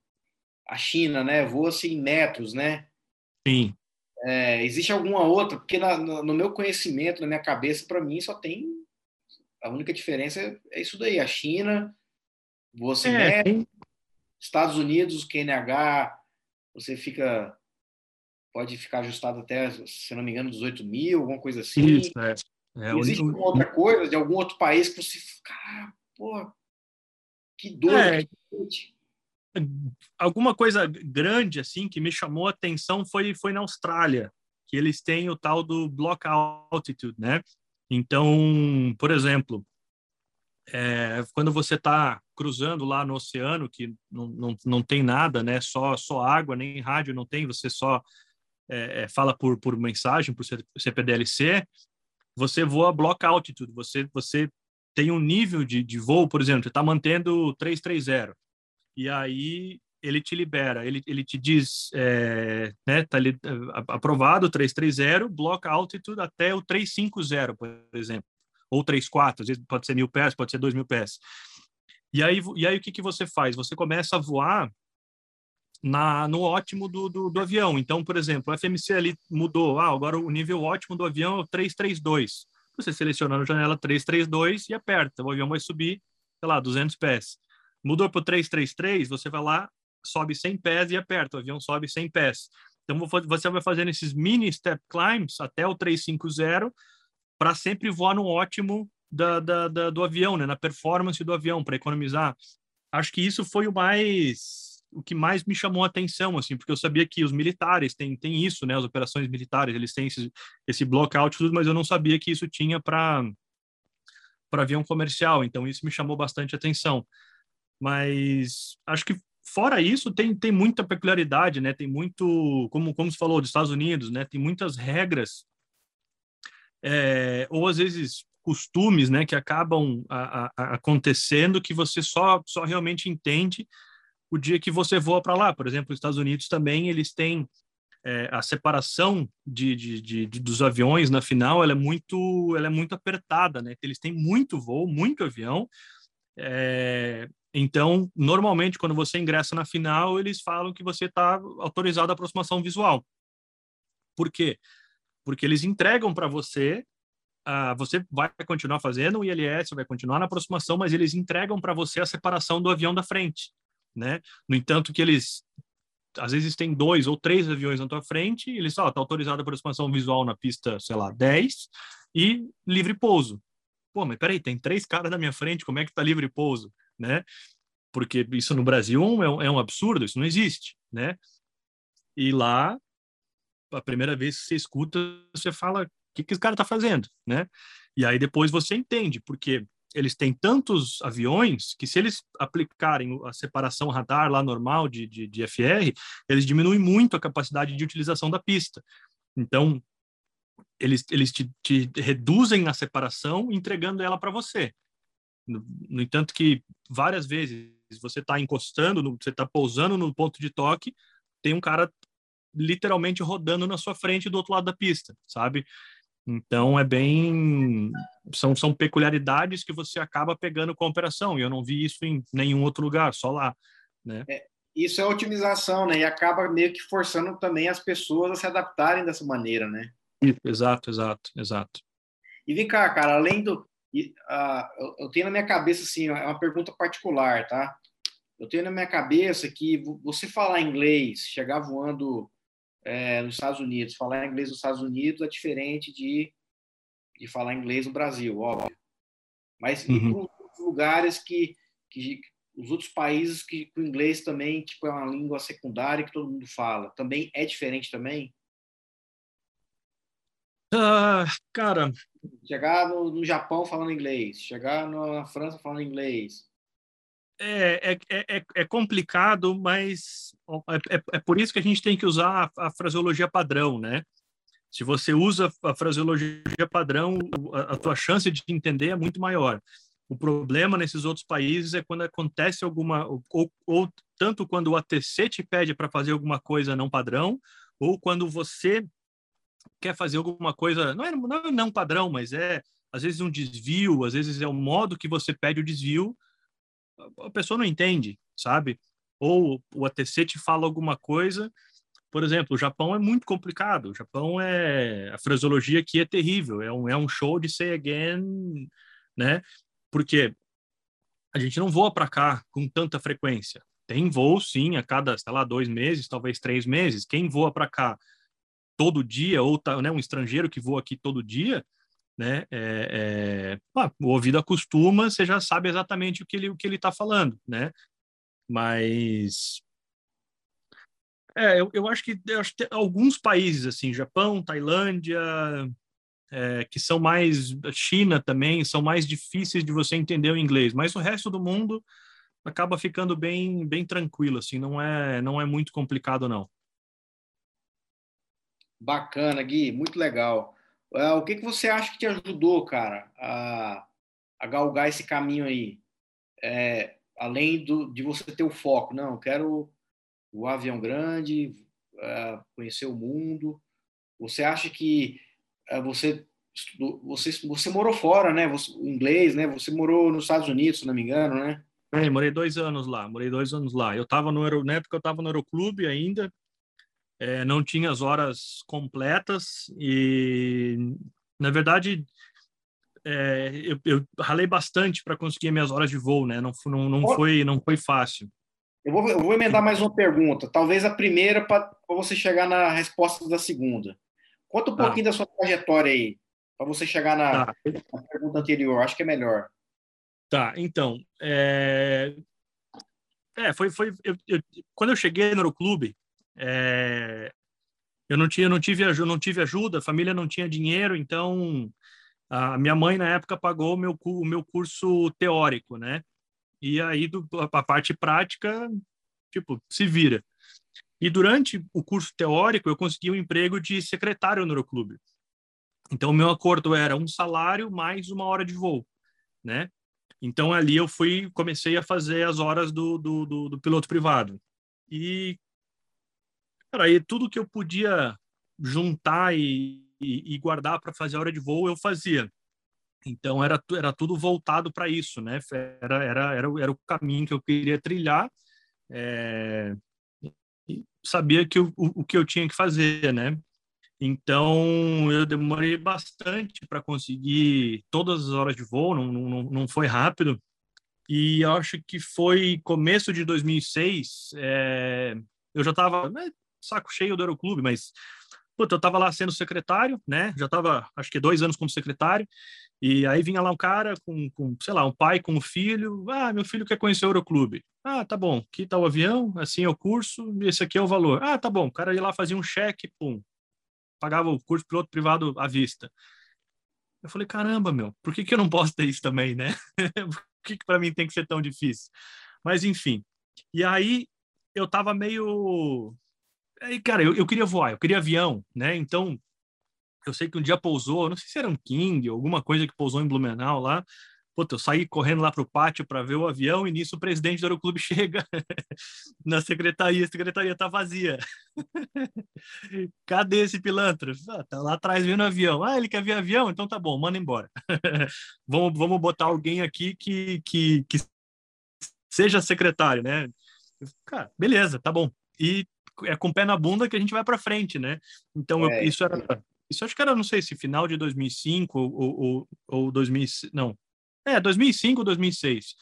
a China, né? Voa-se em metros, né? Sim. É, existe alguma outra? Porque na, no meu conhecimento, na minha cabeça, para mim só tem. A única diferença é isso daí. A China, voa-se é, metros. Estados Unidos, QNH, você fica pode ficar ajustado até, se não me engano, 18 mil, alguma coisa assim. Isso, é. é Existe alguma outra coisa de algum outro país que você, cara, pô, que doido. É, alguma coisa grande assim que me chamou a atenção foi foi na Austrália, que eles têm o tal do block altitude, né? Então, por exemplo, é, quando você está cruzando lá no oceano, que não, não, não tem nada, né? Só, só água, nem rádio não tem, você só é, é, fala por, por mensagem, por CPDLC, você voa block altitude, você, você tem um nível de, de voo, por exemplo, você está mantendo 330, e aí ele te libera, ele, ele te diz, é, né, tá ali, é, aprovado 330, block altitude até o 350, por exemplo, ou 34, às vezes pode ser mil pés, pode ser dois mil pés. E aí, e aí o que, que você faz? Você começa a voar na, no ótimo do, do, do, avião. Então, por exemplo, o FMC ali mudou. Ah, agora o nível ótimo do avião é o 332. Você seleciona na janela 332 e aperta. O avião vai subir, sei lá, 200 pés. Mudou para o 333, você vai lá, sobe 100 pés e aperta. O avião sobe 100 pés. Então, você vai fazendo esses mini step climbs até o 350 para sempre voar no ótimo da, da, da, do avião, né? na performance do avião, para economizar. Acho que isso foi o mais o que mais me chamou a atenção, assim, porque eu sabia que os militares têm, têm isso, né, as operações militares, eles têm esse, esse blockout, tudo, mas eu não sabia que isso tinha para para avião comercial, então isso me chamou bastante atenção. Mas acho que fora isso tem, tem muita peculiaridade, né? Tem muito, como como se falou dos Estados Unidos, né? Tem muitas regras é, ou às vezes costumes, né? Que acabam a, a, acontecendo que você só só realmente entende o dia que você voa para lá. Por exemplo, os Estados Unidos também eles têm é, a separação de, de, de, de, dos aviões na final ela é muito ela é muito apertada, né? Eles têm muito voo, muito avião. É, então, normalmente, quando você ingressa na final, eles falam que você está autorizado à aproximação visual. Por quê? Porque eles entregam para você, uh, você vai continuar fazendo o ILS, vai continuar na aproximação, mas eles entregam para você a separação do avião da frente, né? No entanto, que eles às vezes tem dois ou três aviões na tua frente, e eles falam, está autorizado a aproximação visual na pista, sei lá, 10 e livre pouso. Pô, mas peraí, tem três caras na minha frente, como é que tá livre pouso, né? Porque isso no Brasil é um, é um absurdo, isso não existe, né? E lá, a primeira vez que você escuta, você fala, o que, que esse cara tá fazendo, né? E aí depois você entende, porque eles têm tantos aviões que se eles aplicarem a separação radar lá normal de, de, de FR, eles diminuem muito a capacidade de utilização da pista. Então, eles, eles te, te reduzem a separação entregando ela para você. No, no, entanto que várias vezes você está encostando, no, você está pousando no ponto de toque, tem um cara literalmente rodando na sua frente do outro lado da pista, sabe? Então é bem são, são peculiaridades que você acaba pegando com a operação, e eu não vi isso em nenhum outro lugar, só lá, né? É, isso é otimização, né? E acaba meio que forçando também as pessoas a se adaptarem dessa maneira, né? Exato, exato, exato. E vem cá, cara, além do uh, eu tenho na minha cabeça assim, é uma pergunta particular, tá? Eu tenho na minha cabeça que você falar inglês, chegar voando é, nos Estados Unidos. Falar inglês nos Estados Unidos é diferente de, de falar inglês no Brasil, óbvio. Mas uhum. lugares que, que os outros países que o inglês também tipo é uma língua secundária que todo mundo fala, também é diferente também? Uh, cara, chegar no, no, Japão falando inglês, chegar na França falando inglês, é, é, é, é, complicado, mas é, é, é, por isso que a gente tem que usar a, a, fraseologia padrão, né? Se você usa a fraseologia padrão, a, a tua chance de entender é muito maior. O problema nesses outros países é quando acontece alguma, ou, ou tanto quando o ATC te pede para fazer alguma coisa não padrão, ou quando você quer fazer alguma coisa, não é não, é não padrão, mas é às vezes um desvio, às vezes é o modo que você pede o desvio, a pessoa não entende, sabe? Ou o ATC te fala alguma coisa. Por exemplo, o Japão é muito complicado. O Japão é. A fraseologia aqui é terrível. É um, é um show de say again, né? Porque a gente não voa para cá com tanta frequência. Tem voo, sim, a cada, sei lá, dois meses, talvez três meses. Quem voa para cá todo dia, ou tá, né, um estrangeiro que voa aqui todo dia, né? É, é, o ouvido acostuma, você já sabe exatamente o que ele o que ele está falando, né? Mas é, eu, eu acho que eu acho que alguns países assim, Japão, Tailândia, é, que são mais China também, são mais difíceis de você entender o inglês, mas o resto do mundo acaba ficando bem bem tranquilo assim, não é não é muito complicado não. Bacana, Gui, muito legal. Uh, o que, que você acha que te ajudou, cara, a, a galgar esse caminho aí? É, além do, de você ter o foco, não, quero o avião grande, uh, conhecer o mundo. Você acha que uh, você estudou, você você morou fora, né? Você, inglês, né? Você morou nos Estados Unidos, se não me engano, né? É, morei dois anos lá, morei dois anos lá. Eu estava no na época eu estava no Aeroclube ainda, é, não tinha as horas completas e, na verdade, é, eu, eu, ralei bastante para conseguir minhas horas de voo, né? Não, não, não, foi, não foi fácil. Eu vou, eu vou emendar mais uma pergunta, talvez a primeira para você chegar na resposta da segunda. Conta um tá. pouquinho da sua trajetória aí, para você chegar na, tá. na, pergunta anterior, acho que é melhor. Tá, então, é, é foi, foi eu, eu, quando eu cheguei no Aeroclube, é, eu não tinha, não tive, não tive ajuda, a família não tinha dinheiro, então a minha mãe na época pagou o meu, o meu curso teórico, né? E aí do, a parte prática, tipo, se vira. E durante o curso teórico, eu consegui um emprego de secretário no aeroclube. Então, meu acordo era um salário mais uma hora de voo, né? Então, ali eu fui, comecei a fazer as horas do, do, do, do piloto privado. E, cara, aí tudo que eu podia juntar e, e, e guardar para fazer a hora de voo, eu fazia. Então, era, era tudo voltado para isso, né? Era, era, era, era o caminho que eu queria trilhar. É, sabia que o, o que eu tinha que fazer, né? Então, eu demorei bastante para conseguir todas as horas de voo, não, não, não foi rápido. E acho que foi começo de 2006, é, eu já estava né, saco cheio do Aeroclube, mas puta, eu estava lá sendo secretário, né? Já estava, acho que dois anos como secretário. E aí vinha lá um cara com, com, sei lá, um pai com um filho. Ah, meu filho quer conhecer o Euroclube. Ah, tá bom. Aqui tá o avião, assim é o curso, esse aqui é o valor. Ah, tá bom. O cara ia lá, fazia um cheque, pum. Pagava o curso piloto privado à vista. Eu falei, caramba, meu, por que, que eu não posso ter isso também, né? [LAUGHS] por que, que para mim tem que ser tão difícil? Mas, enfim. E aí, eu tava meio... Aí, cara, eu, eu queria voar, eu queria avião, né? Então, eu sei que um dia pousou, não sei se era um King, alguma coisa que pousou em Blumenau lá. Puta, eu saí correndo lá pro pátio para ver o avião e nisso o presidente do Aeroclube [LAUGHS] chega na secretaria, a secretaria tá vazia. [LAUGHS] Cadê esse pilantra? Ah, tá lá atrás vendo o avião. Ah, ele quer ver avião? Então tá bom, manda embora. [LAUGHS] vamos, vamos botar alguém aqui que, que, que seja secretário, né? Cara, beleza, tá bom. E é com o pé na bunda que a gente vai para frente, né? Então é, eu, isso era isso acho que era, não sei se final de 2005 ou, ou, ou 2000, não. É, 2005 ou 2006.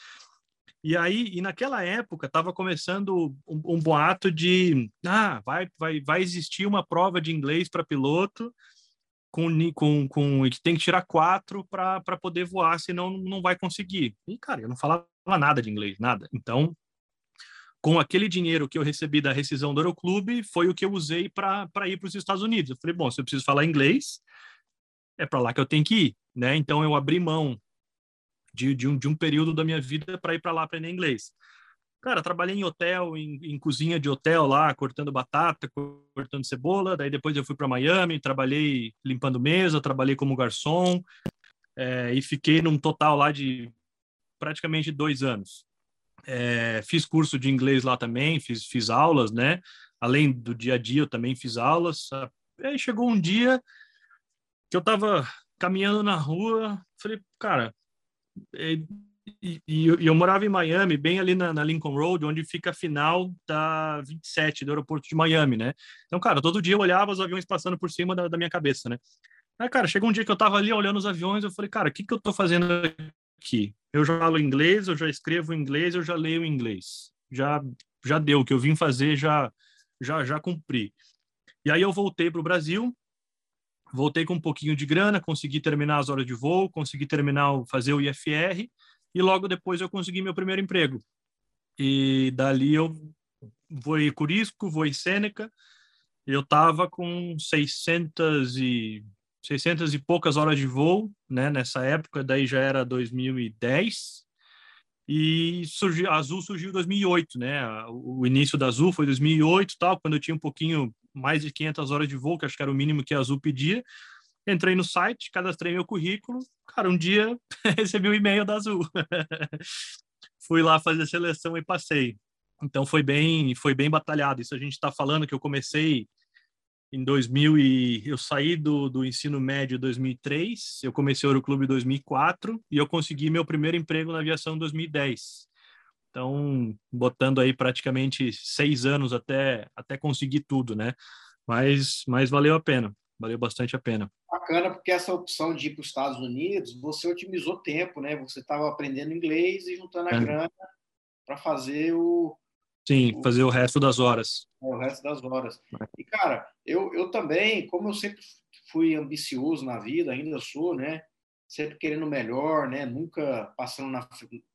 E aí, e naquela época, estava começando um, um, boato de, ah, vai, vai, vai existir uma prova de inglês para piloto com, com, com que tem que tirar quatro para poder voar, senão não vai conseguir. E, cara, eu não falava nada de inglês, nada. Então, com aquele dinheiro que eu recebi da rescisão do Aeroclube, foi o que eu usei para ir para os Estados Unidos. Eu falei, bom, se eu preciso falar inglês, é para lá que eu tenho que ir, né? Então eu abri mão de, de, um, de um período da minha vida para ir para lá aprender inglês. Cara, trabalhei em hotel, em, em, cozinha de hotel lá, cortando batata, cortando cebola. Daí depois eu fui para Miami, trabalhei limpando mesa, trabalhei como garçom é, e fiquei num total lá de praticamente dois anos. É, fiz curso de inglês lá também, fiz, fiz aulas, né? Além do dia a dia, eu também fiz aulas. Aí chegou um dia que eu estava caminhando na rua, falei, cara, e, e, e, eu morava em Miami, bem ali na, na, Lincoln Road, onde fica a final da 27 do aeroporto de Miami, né? Então, cara, todo dia eu olhava os aviões passando por cima da, da minha cabeça, né? Aí, cara, chegou um dia que eu tava ali olhando os aviões, eu falei, cara, o que que eu tô fazendo aqui. Eu já falo inglês, eu já escrevo inglês, eu já leio inglês. Já já deu o que eu vim fazer, já já já cumpri. E aí eu voltei para o Brasil, voltei com um pouquinho de grana, consegui terminar as horas de voo, consegui terminar fazer o IFR e logo depois eu consegui meu primeiro emprego. E dali eu voei Curisco, voei Sêneca. Eu tava com 600 e 600 e poucas horas de voo, né? Nessa época, daí já era 2010 e surgiu, a Azul surgiu em 2008, né? O início da Azul foi 2008, tal, quando eu tinha um pouquinho mais de 500 horas de voo, que acho que era o mínimo que a Azul pedia. Entrei no site, cadastrei meu currículo. Cara, um dia [LAUGHS] recebi um e-mail da Azul. [LAUGHS] Fui lá fazer a seleção e passei. Então foi bem, foi bem batalhado. Isso a gente está falando que eu comecei em 2000 e eu saí do, do ensino médio em 2003, eu comecei o Euroclube em 2004 e eu consegui meu primeiro emprego na aviação em 2010. Então, botando aí praticamente seis anos até, até conseguir tudo, né? Mas, mas valeu a pena, valeu bastante a pena. Bacana, porque essa opção de ir para os Estados Unidos, você otimizou tempo, né? Você estava aprendendo inglês e juntando a é. grana para fazer o, Sim, fazer o resto das horas. É, o resto das horas. E, cara, eu, eu também, como eu sempre fui ambicioso na vida, ainda sou, né? Sempre querendo melhor, né? Nunca passando na,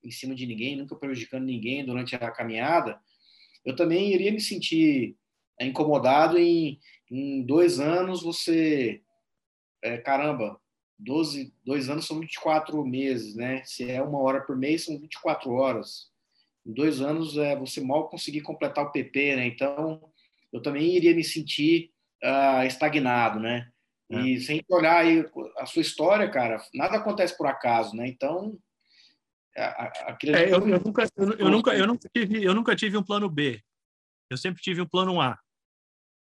em cima de ninguém, nunca prejudicando ninguém durante a caminhada. Eu também iria me sentir é, incomodado em, em dois anos você... É, caramba, 12, dois anos são 24 meses, né? Se é uma hora por mês, são 24 horas Em dois anos, é, você mal conseguir completar o PP, né? Então, eu também iria me sentir uh, estagnado, né? É. E sem olhar aí a sua história, cara, nada acontece por acaso, né? Então, é, eu, eu, nunca, eu, eu, nunca, eu, nunca tive, eu nunca tive um plano B. Eu sempre tive um plano A,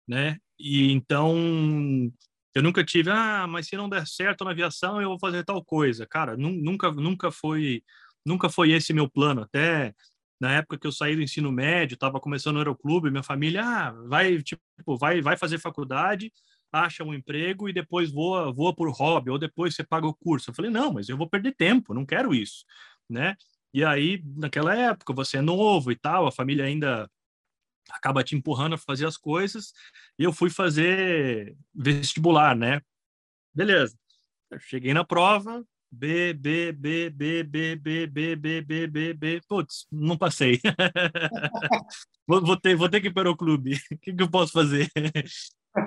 né? E então eu nunca tive, ah, mas se não der certo na aviação, eu vou fazer tal coisa. Cara, nunca, nunca foi, nunca foi esse meu plano. Até na época que eu saí do ensino médio, estava começando no aeroclube, minha família, ah, vai, tipo, vai, vai fazer faculdade, acha um emprego e depois voa, voa por hobby, ou depois você paga o curso. Eu falei, não, mas eu vou perder tempo, não quero isso, né? E aí, naquela época, você é novo e tal, a família ainda acaba te empurrando a fazer as coisas, e eu fui fazer vestibular, né? Beleza. Eu cheguei na prova, B, B, B, B, B, B, B, B, B, B, B, putz, não passei. vou, vou, ter, vou ter que ir para o clube. O que, que eu posso fazer?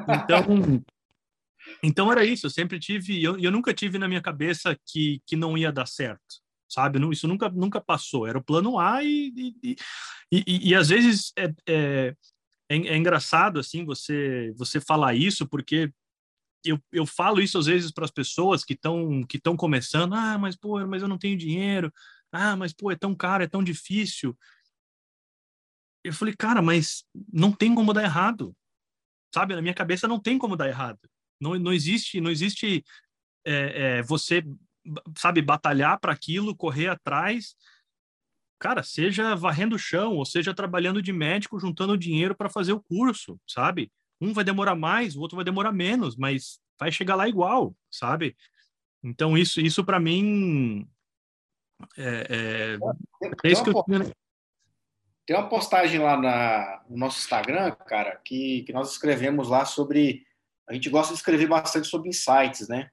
então, então era isso. Eu sempre tive, eu, eu nunca tive na minha cabeça que, que não ia dar certo sabe? Isso nunca, nunca passou. Era o plano A e, e, e, e, e às vezes é, é, é, é, engraçado assim você você falar isso porque eu, eu falo isso às vezes para as pessoas que estão que estão começando. Ah, mas pô, mas eu não tenho dinheiro. Ah, mas pô, é tão caro, é tão difícil. Eu falei, cara, mas não tem como dar errado, sabe? Na minha cabeça não tem como dar errado. Não, não existe, não existe é, é, você sabe, batalhar para aquilo, correr atrás. Cara, seja varrendo o chão, ou seja trabalhando de médico, juntando dinheiro para fazer o curso, sabe? Um vai demorar mais, o outro vai demorar menos, mas vai chegar lá igual, sabe? Então, isso, isso para mim. É, é, é isso que eu. Tem uma postagem lá na, no nosso Instagram, cara, que, que nós escrevemos lá sobre. A gente gosta de escrever bastante sobre insights, né?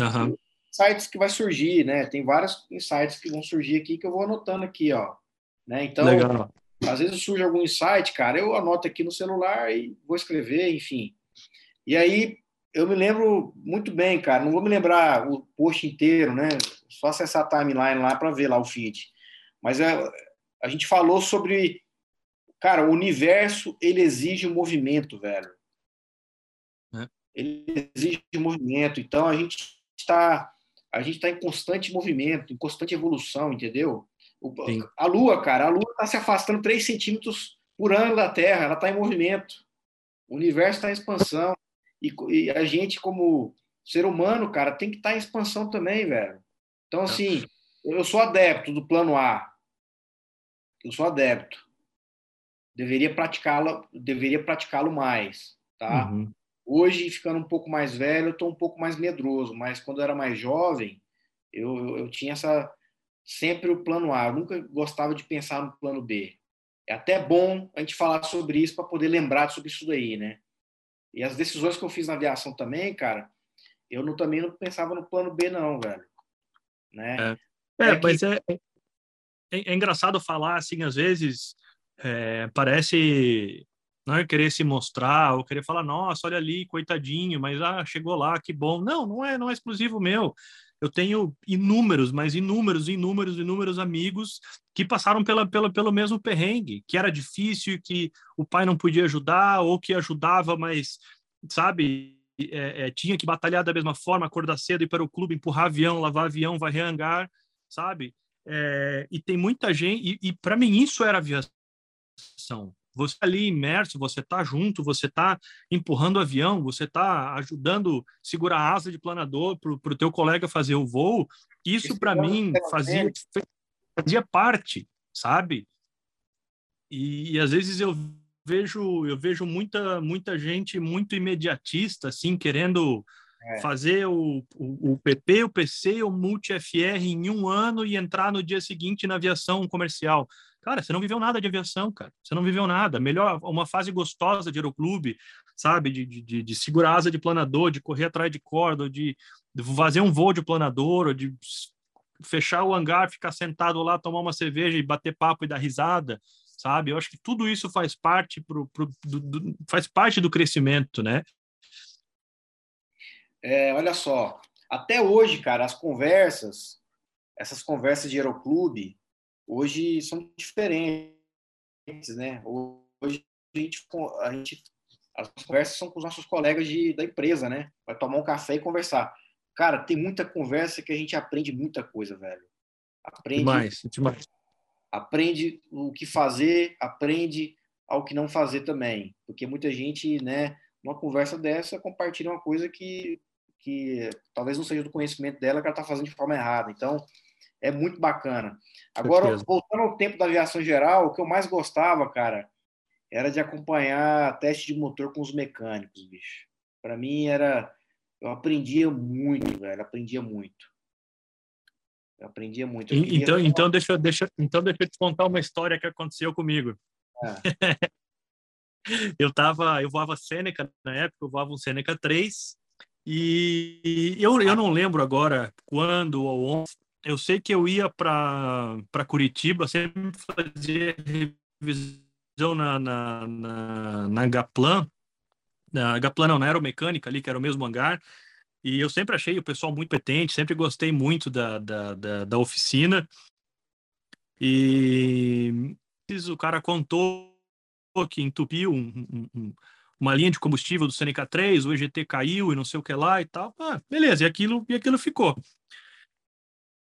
Uhum insights que vai surgir, né? Tem vários insights que vão surgir aqui que eu vou anotando aqui, ó. Né? Então, Legal. Às vezes surge algum insight, cara, eu anoto aqui no celular e vou escrever, enfim. E aí eu me lembro muito bem, cara. Não vou me lembrar o post inteiro, né? Só acessar a timeline lá para ver lá o feed. Mas é, a gente falou sobre, cara, o universo ele exige movimento, velho. É. Ele exige movimento. Então a gente está a gente está em constante movimento, em constante evolução, entendeu? O, a Lua, cara, a Lua está se afastando 3 centímetros por ano da Terra, ela está em movimento. O universo está em expansão. E, e, a gente, como ser humano, cara, tem que estar tá em expansão também, velho. Então, assim, eu sou adepto do plano A. Eu sou adepto. Deveria praticá-lo, deveria praticá-lo mais, tá? Uhum. Hoje, ficando um pouco mais velho, eu estou um pouco mais medroso, mas quando eu era mais jovem, eu, eu, eu tinha essa sempre o plano A. Eu nunca gostava de pensar no plano B. É até bom a gente falar sobre isso para poder lembrar sobre isso daí, né? E as decisões que eu fiz na aviação também, cara, eu não, também não pensava no plano B, não, velho. Né? É, é, é mas é, é, é, engraçado falar assim, às vezes é, parece não é querer se mostrar ou querer falar, nossa, olha ali, coitadinho, mas ah, chegou lá, que bom. Não, não é, não é exclusivo meu. Eu tenho inúmeros, mas inúmeros, inúmeros, inúmeros amigos que passaram pela, pela, pelo mesmo perrengue, que era difícil, que o pai não podia ajudar, ou que ajudava, mas, sabe, é, é, tinha que batalhar da mesma forma, acordar cedo, ir para o clube, empurrar avião, lavar avião, varrer hangar, sabe? É, e tem muita gente, e, e para mim isso era aviação, você tá ali imerso, você está junto, você está empurrando o avião, você está ajudando segurar a asa de planador para o teu colega fazer o voo. Isso para mim fazia, fazia parte, sabe? E, e, às vezes eu vejo eu vejo muita muita gente muito imediatista assim querendo é. fazer o, o, o, PP, o PC, o Multi-FR em um ano e entrar no dia seguinte na aviação comercial. Cara, você não viveu nada de aviação, cara. Você não viveu nada. Melhor, uma fase gostosa de aeroclube, sabe? De, de, de segurar asa de planador, de correr atrás de corda, de, de fazer um voo de planador, ou de fechar o hangar, ficar sentado lá, tomar uma cerveja e bater papo e dar risada, sabe? Eu acho que tudo isso faz parte, pro, pro do, do, faz parte do crescimento, né? É, olha só, até hoje, cara, as conversas, essas conversas de aeroclube, hoje são diferentes, né? Hoje a gente, a gente as conversas são com os nossos colegas de, da empresa, né? Vai tomar um café e conversar. Cara, tem muita conversa que a gente aprende muita coisa, velho. Aprende, demais, demais. Aprende o que fazer, aprende ao que não fazer também. Porque muita gente, né, numa conversa dessa, compartilha uma coisa que, que talvez não seja do conhecimento dela, que ela está fazendo de forma errada. Então, é muito bacana. Agora, voltando ao tempo da aviação geral, o que eu mais gostava, cara, era de acompanhar teste de motor com os mecânicos, bicho. Para mim era. Eu aprendia muito, velho. Aprendia muito. Eu aprendia muito. Eu então, então, deixa, deixa, então, deixa eu te contar uma história que aconteceu comigo. É. [LAUGHS] eu tava, eu voava Seneca na época, eu voava um Seneca 3 e eu, eu não lembro agora quando ou onde. Eu sei que eu ia para Curitiba, sempre fazia revisão na, na, na, na Gaplan. Na Gaplan não, na Aeromecânica ali, que era o mesmo hangar. E eu sempre achei o pessoal muito competente, sempre gostei muito da, da, da, da oficina. E o cara contou que entupiu um, um, uma linha de combustível do Seneca 3, o EGT caiu e não sei o que lá e tal. Ah, beleza, e aquilo, e aquilo ficou.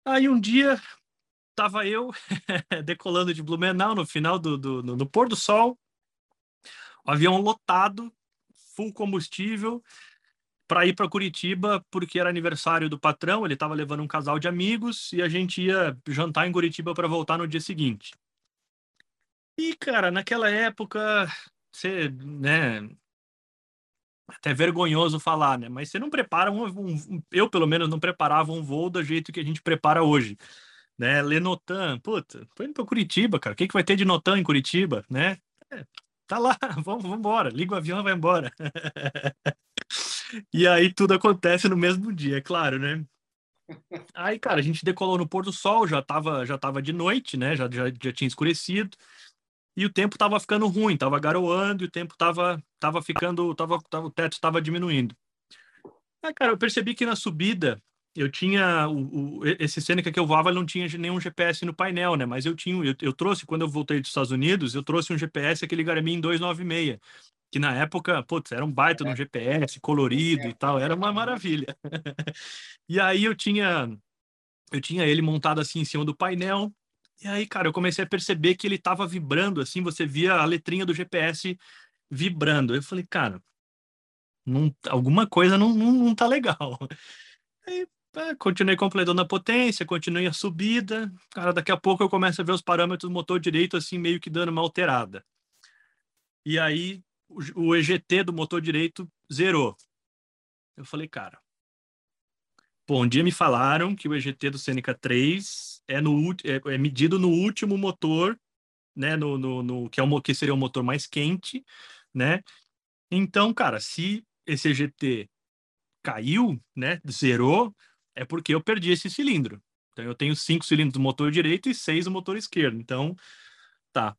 Aí um dia tava eu [LAUGHS] decolando de Blumenau no final do, do no, no pôr do sol, o avião lotado, full combustível, para ir para Curitiba, porque era aniversário do patrão, ele estava levando um casal de amigos e a gente ia jantar em Curitiba para voltar no dia seguinte. E, cara, naquela época, você, né, até vergonhoso falar, né? Mas você não prepara um, um, eu pelo menos não preparava um voo do jeito que a gente prepara hoje, né? Lenotan, puta, foi indo para Curitiba, cara. O que, que vai ter de Notan em Curitiba, né? É, tá lá, [LAUGHS] vamos, vamos embora. Liga o avião, vai embora. [LAUGHS] e aí tudo acontece no mesmo dia, é claro, né? Aí, cara, a gente decolou no pôr do sol, já tava, já tava de noite, né? Já, já, já tinha escurecido e o tempo estava ficando ruim, estava garoando e o tempo estava tava ficando, tava, tava, o teto estava diminuindo. Aí, cara, eu percebi que na subida eu tinha o, o, esse Seneca que eu voava não tinha nenhum GPS no painel, né? Mas eu tinha, eu, eu, trouxe quando eu voltei dos Estados Unidos, eu trouxe um GPS aquele Garmin 296, que na época, putz, era um baita de um GPS colorido e tal, era uma maravilha. [LAUGHS] e aí eu tinha eu tinha ele montado assim em cima do painel e aí, cara, eu comecei a perceber que ele estava vibrando, assim, você via a letrinha do GPS vibrando. Eu falei, cara, não, alguma coisa não, não, não tá legal. [LAUGHS] Aí, é, continuei completando a potência, continuei a subida. Cara, daqui a pouco eu começo a ver os parâmetros do motor direito, assim, meio que dando uma alterada. E aí, o, o EGT do motor direito zerou. Eu falei, cara, Bom, um dia me falaram que o EGT do Seneca 3 é, no, é, é medido no último motor, né, no, no, no, que, é o, que seria o motor mais quente, né? Então, cara, se esse EGT caiu, né, zerou, é porque eu perdi esse cilindro. Então, eu tenho cinco cilindros do motor direito e seis do motor esquerdo. Então, tá.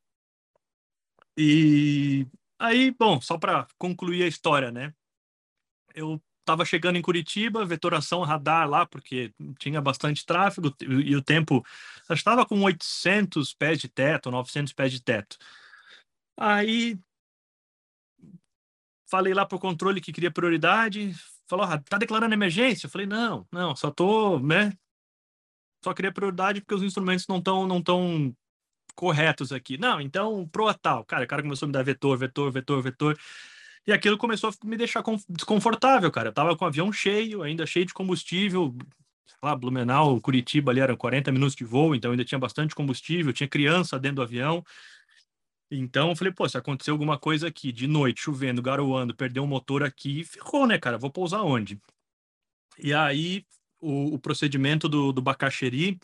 E aí, bom, só para concluir a história, né? Eu estava chegando em Curitiba, vetoração radar lá, porque tinha bastante tráfego e, o tempo estava com 800 pés de teto, 900 pés de teto. Aí falei lá para o controle que queria prioridade, falou, ah, tá declarando emergência? Eu falei, não, não, só tô, né? Só queria prioridade porque os instrumentos não estão não tão corretos aqui. Não, então proa tal. Cara, o cara começou a me dar vetor, vetor, vetor, vetor. E aquilo começou a me deixar desconfortável, cara. Eu tava com o avião cheio, ainda cheio de combustível. Lá, Blumenau, Curitiba ali eram 40 minutos de voo, então ainda tinha bastante combustível, tinha criança dentro do avião. Então eu falei, pô, se acontecer alguma coisa aqui de noite, chovendo, garoando, perder um motor aqui, ficou, né, cara? Vou pousar onde? E aí o, o procedimento do, do Bacaxeri,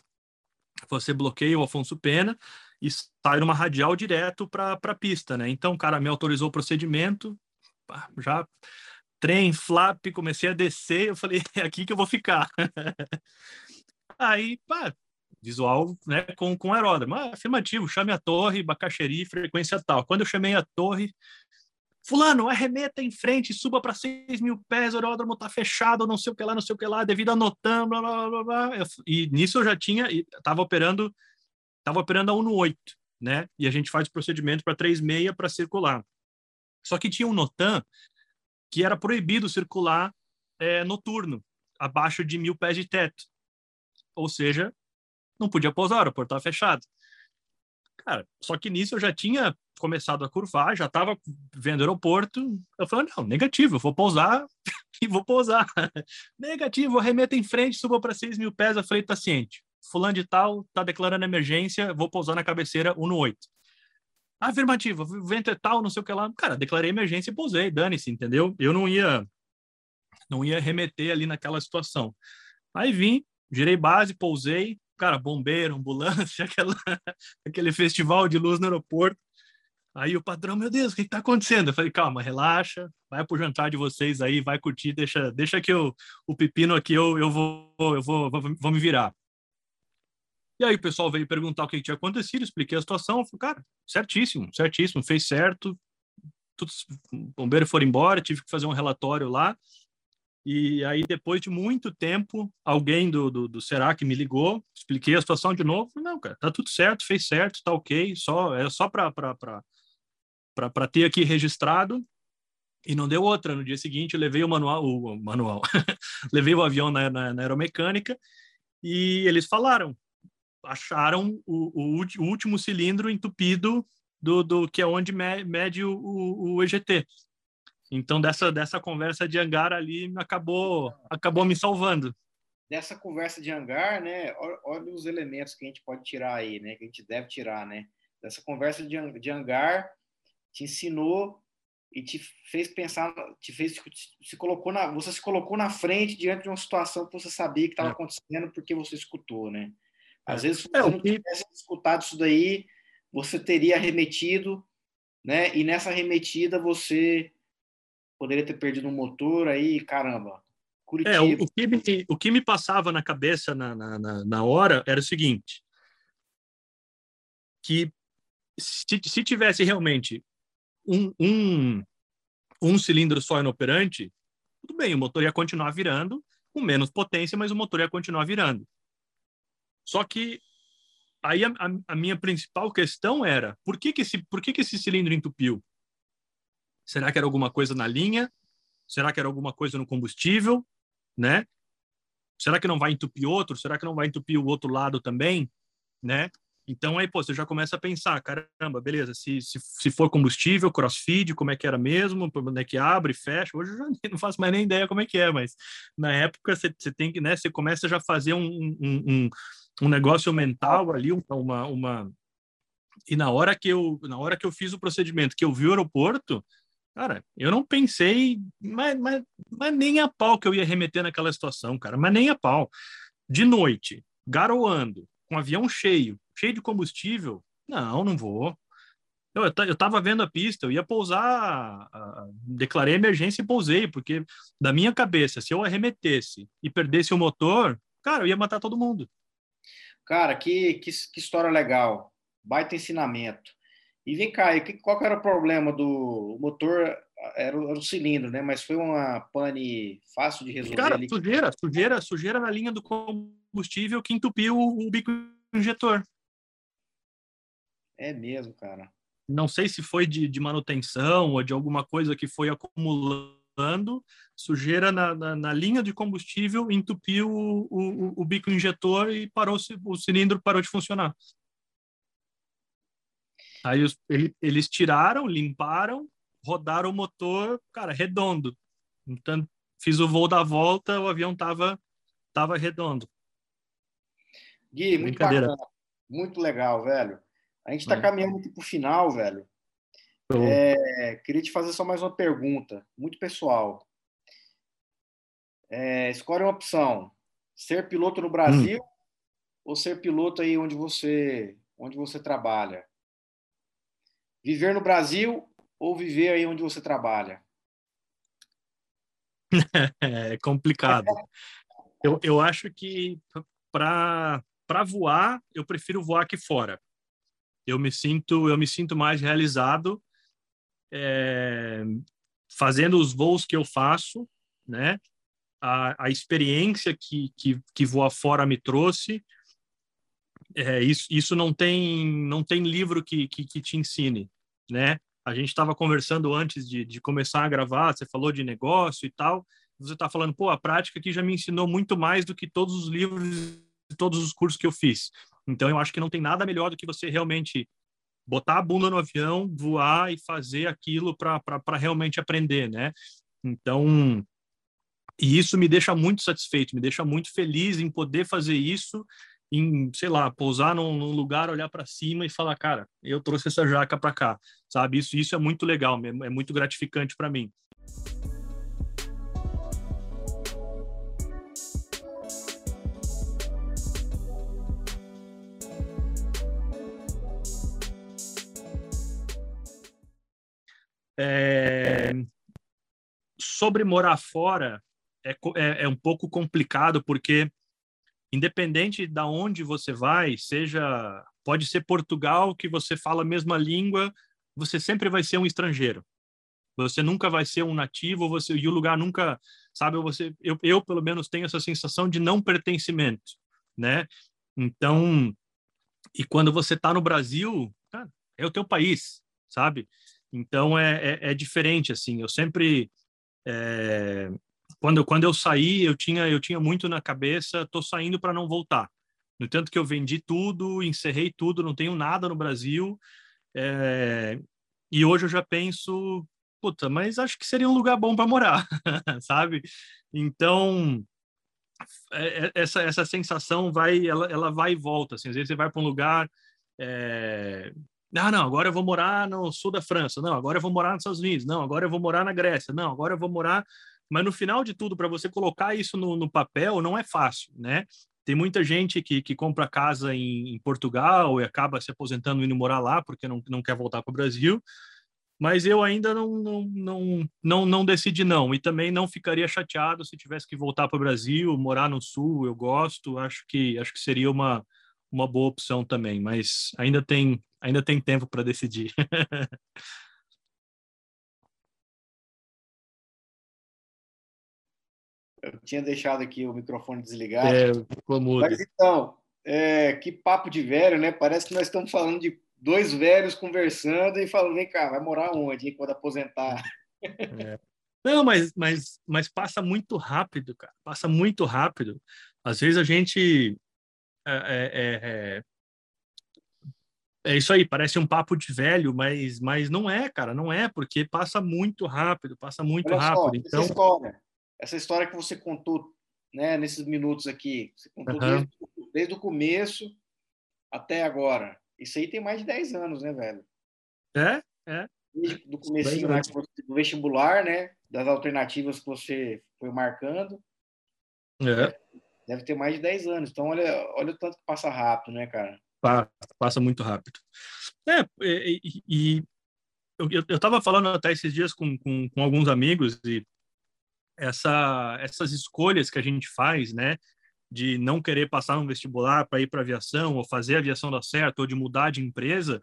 você bloqueia o Afonso Pena e sai numa radial direto para a pista, né? Então o cara me autorizou o procedimento, já trem, flap, comecei a descer, eu falei, [LAUGHS] é aqui que eu vou ficar. [LAUGHS] Aí, pá, visual, né, com, com aeródromo. Ah, afirmativo, chame a torre, bacaxeri, frequência tal. Quando eu chamei a torre, fulano, arremeta em frente, suba para 6 mil pés, o aeródromo tá fechado, não sei o que lá, não sei o que lá, devido a notam, blá, blá, blá, blá. E nisso eu já tinha, estava operando estava operando a 1.8, né? E a gente faz o procedimento para 3.6 para circular. Só que tinha um NOTAM que era proibido circular é, noturno, abaixo de mil pés de teto. Ou seja, não podia pousar, o aeroporto estava fechado. Cara, só que nisso eu já tinha começado a curvar, já estava vendo o aeroporto. Eu falei, não, negativo, eu vou pousar [LAUGHS] e vou pousar. [LAUGHS] negativo, arremeta em frente, suba para 6 mil pés. Eu falei, tá ciente. Fulano de tal tá declarando emergência, vou pousar na cabeceira 1 no 8. Afirmativa, o vento é tal, não sei o que lá. Cara, declarei emergência e pousei, dane-se, entendeu? Eu não ia não ia remeter ali naquela situação. Aí vim, girei base, pousei, cara, bombeiro, ambulância, [LAUGHS] aquela, aquele festival de luz no aeroporto. Aí o patrão, meu Deus, o que está acontecendo? Eu falei, calma, relaxa, vai pro jantar de vocês aí, vai curtir, deixa, deixa que eu, o pepino aqui eu, eu, vou, eu vou, vou, vou me virar. E aí o pessoal veio perguntar o que tinha acontecido, expliquei a situação, falei, cara, certíssimo, certíssimo, fez certo, todos, o bombeiro foram embora, tive que fazer um relatório lá, e aí, depois de muito tempo, alguém do, do, do Serac me ligou, expliquei a situação de novo. Não, cara, tá tudo certo, fez certo, tá ok, só, é só para ter aqui registrado. E não deu outra. No dia seguinte, eu levei o manual, o manual, [LAUGHS] levei o avião na, na, na, aeromécnica e eles falaram, acharam o, o, o último cilindro entupido do, do que é onde mede o, o, o EGT. Então dessa dessa conversa de hangar ali acabou acabou me salvando. Dessa conversa de hangar, né? Olha os elementos que a gente pode tirar aí, né? Que a gente deve tirar, né? Dessa conversa de, de hangar te ensinou e te fez pensar, te fez se colocou na, você se colocou na frente diante de uma situação que você sabia que estava é. acontecendo porque você escutou, né? Às vezes se é, você não tivesse escutado isso daí, você teria remetido, né? E nessa remetida você poderia ter perdido um motor aí, caramba. Curitiba. É, o, o, que me, o que me passava na cabeça na, na, na hora era o seguinte, que se, se tivesse realmente um, um, um cilindro só inoperante, tudo bem, o motor ia continuar virando com menos potência, mas o motor ia continuar virando. Só que aí a, a, a minha principal questão era por que, que, esse, por que, que esse cilindro entupiu? Será que era alguma coisa na linha? Será que era alguma coisa no combustível? Né? Será que não vai entupir outro? Será que não vai entupir o outro lado também? Né? Então aí, pô, você já começa a pensar, caramba, beleza, se, se, se for combustível, crossfeed, como é que era mesmo, como é que abre, fecha, hoje eu já [LAUGHS] não faço mais nem ideia como é que é, mas na época você, você tem que, né, você começa já a fazer um, um, um, um negócio mental ali, uma, uma... E na hora que eu, na hora que eu fiz o procedimento, que eu vi o aeroporto, Cara, eu não pensei, mas, mas, mas nem a pau que eu ia remeter naquela situação, cara, mas nem a pau. De noite, garoando, com avião cheio, cheio de combustível, não, não vou. Eu, eu tava vendo a pista, eu ia pousar, declarei emergência e pousei, porque da minha cabeça, se eu arremetesse e perdesse o motor, cara, eu ia matar todo mundo. Cara, que, que, que história legal, baita ensinamento. E vem cá, e qual era o problema do motor? Era o, era cilindro, né? Mas foi uma pane fácil de resolver. Cara, ali. sujeira, sujeira, sujeira na linha do combustível que entupiu o, o bico injetor. É mesmo, cara. Não sei se foi de, de manutenção ou de alguma coisa que foi acumulando sujeira na, na, na linha de combustível, entupiu o, o, o bico injetor e parou o cilindro parou de funcionar. Aí os, ele, eles tiraram, limparam, rodaram o motor, cara, redondo. Então, fiz o voo da volta, o avião tava, tava redondo. Gui, muito bacana. Muito legal, velho. A gente está é. caminhando aqui para o final, velho. É, queria te fazer só mais uma pergunta, muito pessoal. É, escolhe uma opção: ser piloto no Brasil hum. ou ser piloto aí onde você, onde você trabalha? Viver no Brasil ou viver aí onde você trabalha? [LAUGHS] é complicado. Eu, eu acho que para voar, eu prefiro voar aqui fora. Eu me sinto, eu me sinto mais realizado é, fazendo os voos que eu faço, né? A, a experiência que, que, que voar fora me trouxe, é, isso, isso não tem não tem livro que, que, que te ensine, né? A gente estava conversando antes de, de começar a gravar, você falou de negócio e tal, você está falando, pô, a prática aqui já me ensinou muito mais do que todos os livros, todos os cursos que eu fiz. Então, eu acho que não tem nada melhor do que você realmente botar a bunda no avião, voar e fazer aquilo para realmente aprender, né? Então, e isso me deixa muito satisfeito, me deixa muito feliz em poder fazer isso em, sei lá, pousar num, num lugar, olhar para cima e falar, cara, eu trouxe essa jaca para cá, sabe? Isso, isso é muito legal, é, é muito gratificante para mim. É... Sobre morar fora, é, é, é um pouco complicado, porque independente da onde você vai, seja pode ser Portugal que você fala a mesma língua, você sempre vai ser um estrangeiro. Você nunca vai ser um nativo, você e o lugar nunca, sabe, você eu, eu pelo menos tenho essa sensação de não pertencimento, né? Então, e quando você está no Brasil, é o teu país, sabe? Então é, é, é diferente assim. Eu sempre é, quando, quando eu saí, eu tinha, eu tinha muito na cabeça, tô saindo para não voltar. No tanto que eu vendi tudo, encerrei tudo, não tenho nada no Brasil. É, e hoje eu já penso, puta, mas acho que seria um lugar bom para morar, [LAUGHS] sabe? Então, é, é, essa, essa sensação vai, ela, ela vai e volta. Assim, às vezes você vai para um lugar, é... ah, não, agora eu vou morar no sul da França, não, agora eu vou morar nos Estados Unidos, não, agora eu vou morar na Grécia, não, agora eu vou morar mas no final de tudo, para você colocar isso no, no, papel, não é fácil, né? Tem muita gente que, que compra casa em, em Portugal e acaba se aposentando e indo morar lá porque não, não quer voltar para o Brasil. Mas eu ainda não, não, não, não, não decidi não. E também não ficaria chateado se tivesse que voltar para o Brasil, morar no Sul, eu gosto. Acho que, acho que seria uma, uma boa opção também. Mas ainda tem, ainda tem tempo para decidir. [LAUGHS] Eu tinha deixado aqui o microfone desligado. É, Mas então, é, que papo de velho, né? Parece que nós estamos falando de dois velhos conversando e falando, vem cá, vai morar onde, hein, quando aposentar? [LAUGHS] É. Não, mas, mas, mas passa muito rápido, cara. Passa muito rápido. Às vezes a gente. É, é, é, é, isso aí, parece um papo de velho, mas, mas não é, cara, não é, porque passa muito rápido, passa muito Olha rápido. Só, então, essa história que você contou né, nesses minutos aqui, você contou uhum. desde, desde, o começo até agora. Isso aí tem mais de 10 anos, né, velho? É, é. Desde do comecinho lá, do vestibular, né? Das alternativas que você foi marcando. É. Deve ter mais de 10 anos. Então, olha, olha o tanto que passa rápido, né, cara? Passa, passa muito rápido. É, e, e, eu, eu tava falando até esses dias com, com, com alguns amigos e essa, essas escolhas que a gente faz, né, de não querer passar no vestibular para ir para aviação ou fazer a aviação dar certo ou de mudar de empresa,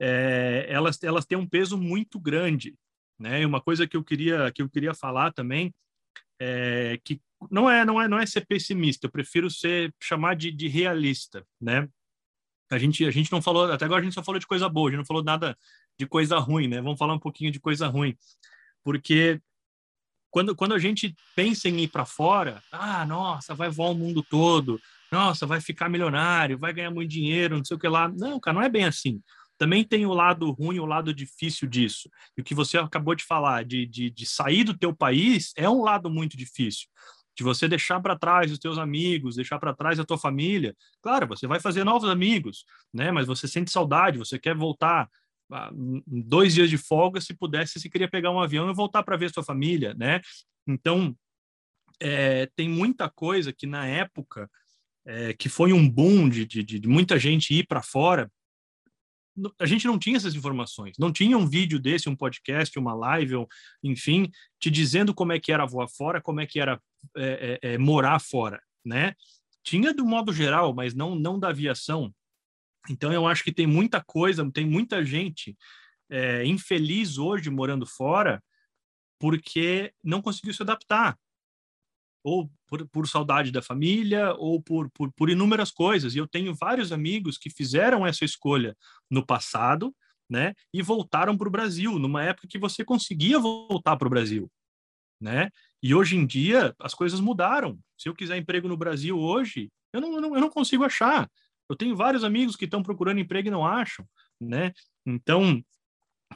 é, elas elas têm um peso muito grande, né? E uma coisa que eu queria que eu queria falar também é que não é não é não é ser pessimista, eu prefiro ser chamar de, de realista, né? A gente a gente não falou até agora a gente só falou de coisa boa, a gente não falou nada de coisa ruim, né? Vamos falar um pouquinho de coisa ruim, porque quando, quando a gente pensa em ir para fora, ah, nossa, vai voar o mundo todo, nossa, vai ficar milionário, vai ganhar muito dinheiro, não sei o que lá. Não, cara, não é bem assim. Também tem o lado ruim, o lado difícil disso. E o que você acabou de falar, de, de, de sair do teu país, é um lado muito difícil. De você deixar para trás os teus amigos, deixar para trás a tua família. Claro, você vai fazer novos amigos, né? Mas você sente saudade, você quer voltar dois dias de folga, se pudesse, se queria pegar um avião e voltar para ver sua família, né? Então, é, tem muita coisa que na época, é, que foi um boom de, de, de muita gente ir para fora, a gente não tinha essas informações, não tinha um vídeo desse, um podcast, uma live, ou, enfim, te dizendo como é que era voar fora, como é que era é, é, é morar fora, né? Tinha do modo geral, mas não, não da aviação. Então, eu acho que tem muita coisa, tem muita gente é, infeliz hoje morando fora porque não conseguiu se adaptar. Ou por, por saudade da família, ou por, por, por inúmeras coisas. E eu tenho vários amigos que fizeram essa escolha no passado, né? E voltaram para o Brasil, numa época que você conseguia voltar para o Brasil, né? E hoje em dia as coisas mudaram. Se eu quiser emprego no Brasil hoje, eu não, eu não, eu não consigo achar. Eu tenho vários amigos que estão procurando emprego e não acham, né? Então,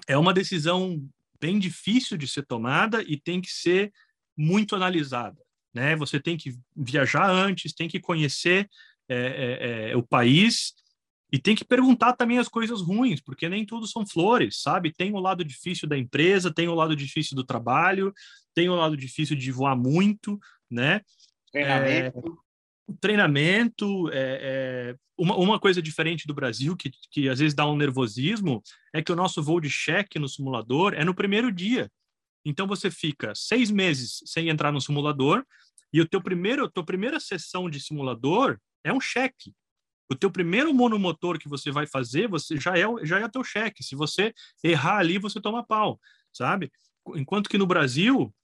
é uma decisão bem difícil de ser tomada e tem que ser muito analisada, né? Você tem que viajar antes, tem que conhecer é, é, é, o país e tem que perguntar também as coisas ruins, porque nem tudo são flores, sabe? Tem o lado difícil da empresa, tem o lado difícil do trabalho, tem o lado difícil de voar muito, né? Treinamento. É, treinamento, é, é, uma, uma coisa diferente do Brasil, que, que às vezes dá um nervosismo, é que o nosso voo de cheque no simulador é no primeiro dia. Então você fica seis meses sem entrar no simulador e o teu primeiro, tua primeira sessão de simulador é um cheque. O teu primeiro monomotor que você vai fazer, você já é já é teu cheque. Se você errar ali, você toma pau, sabe? Enquanto que no Brasil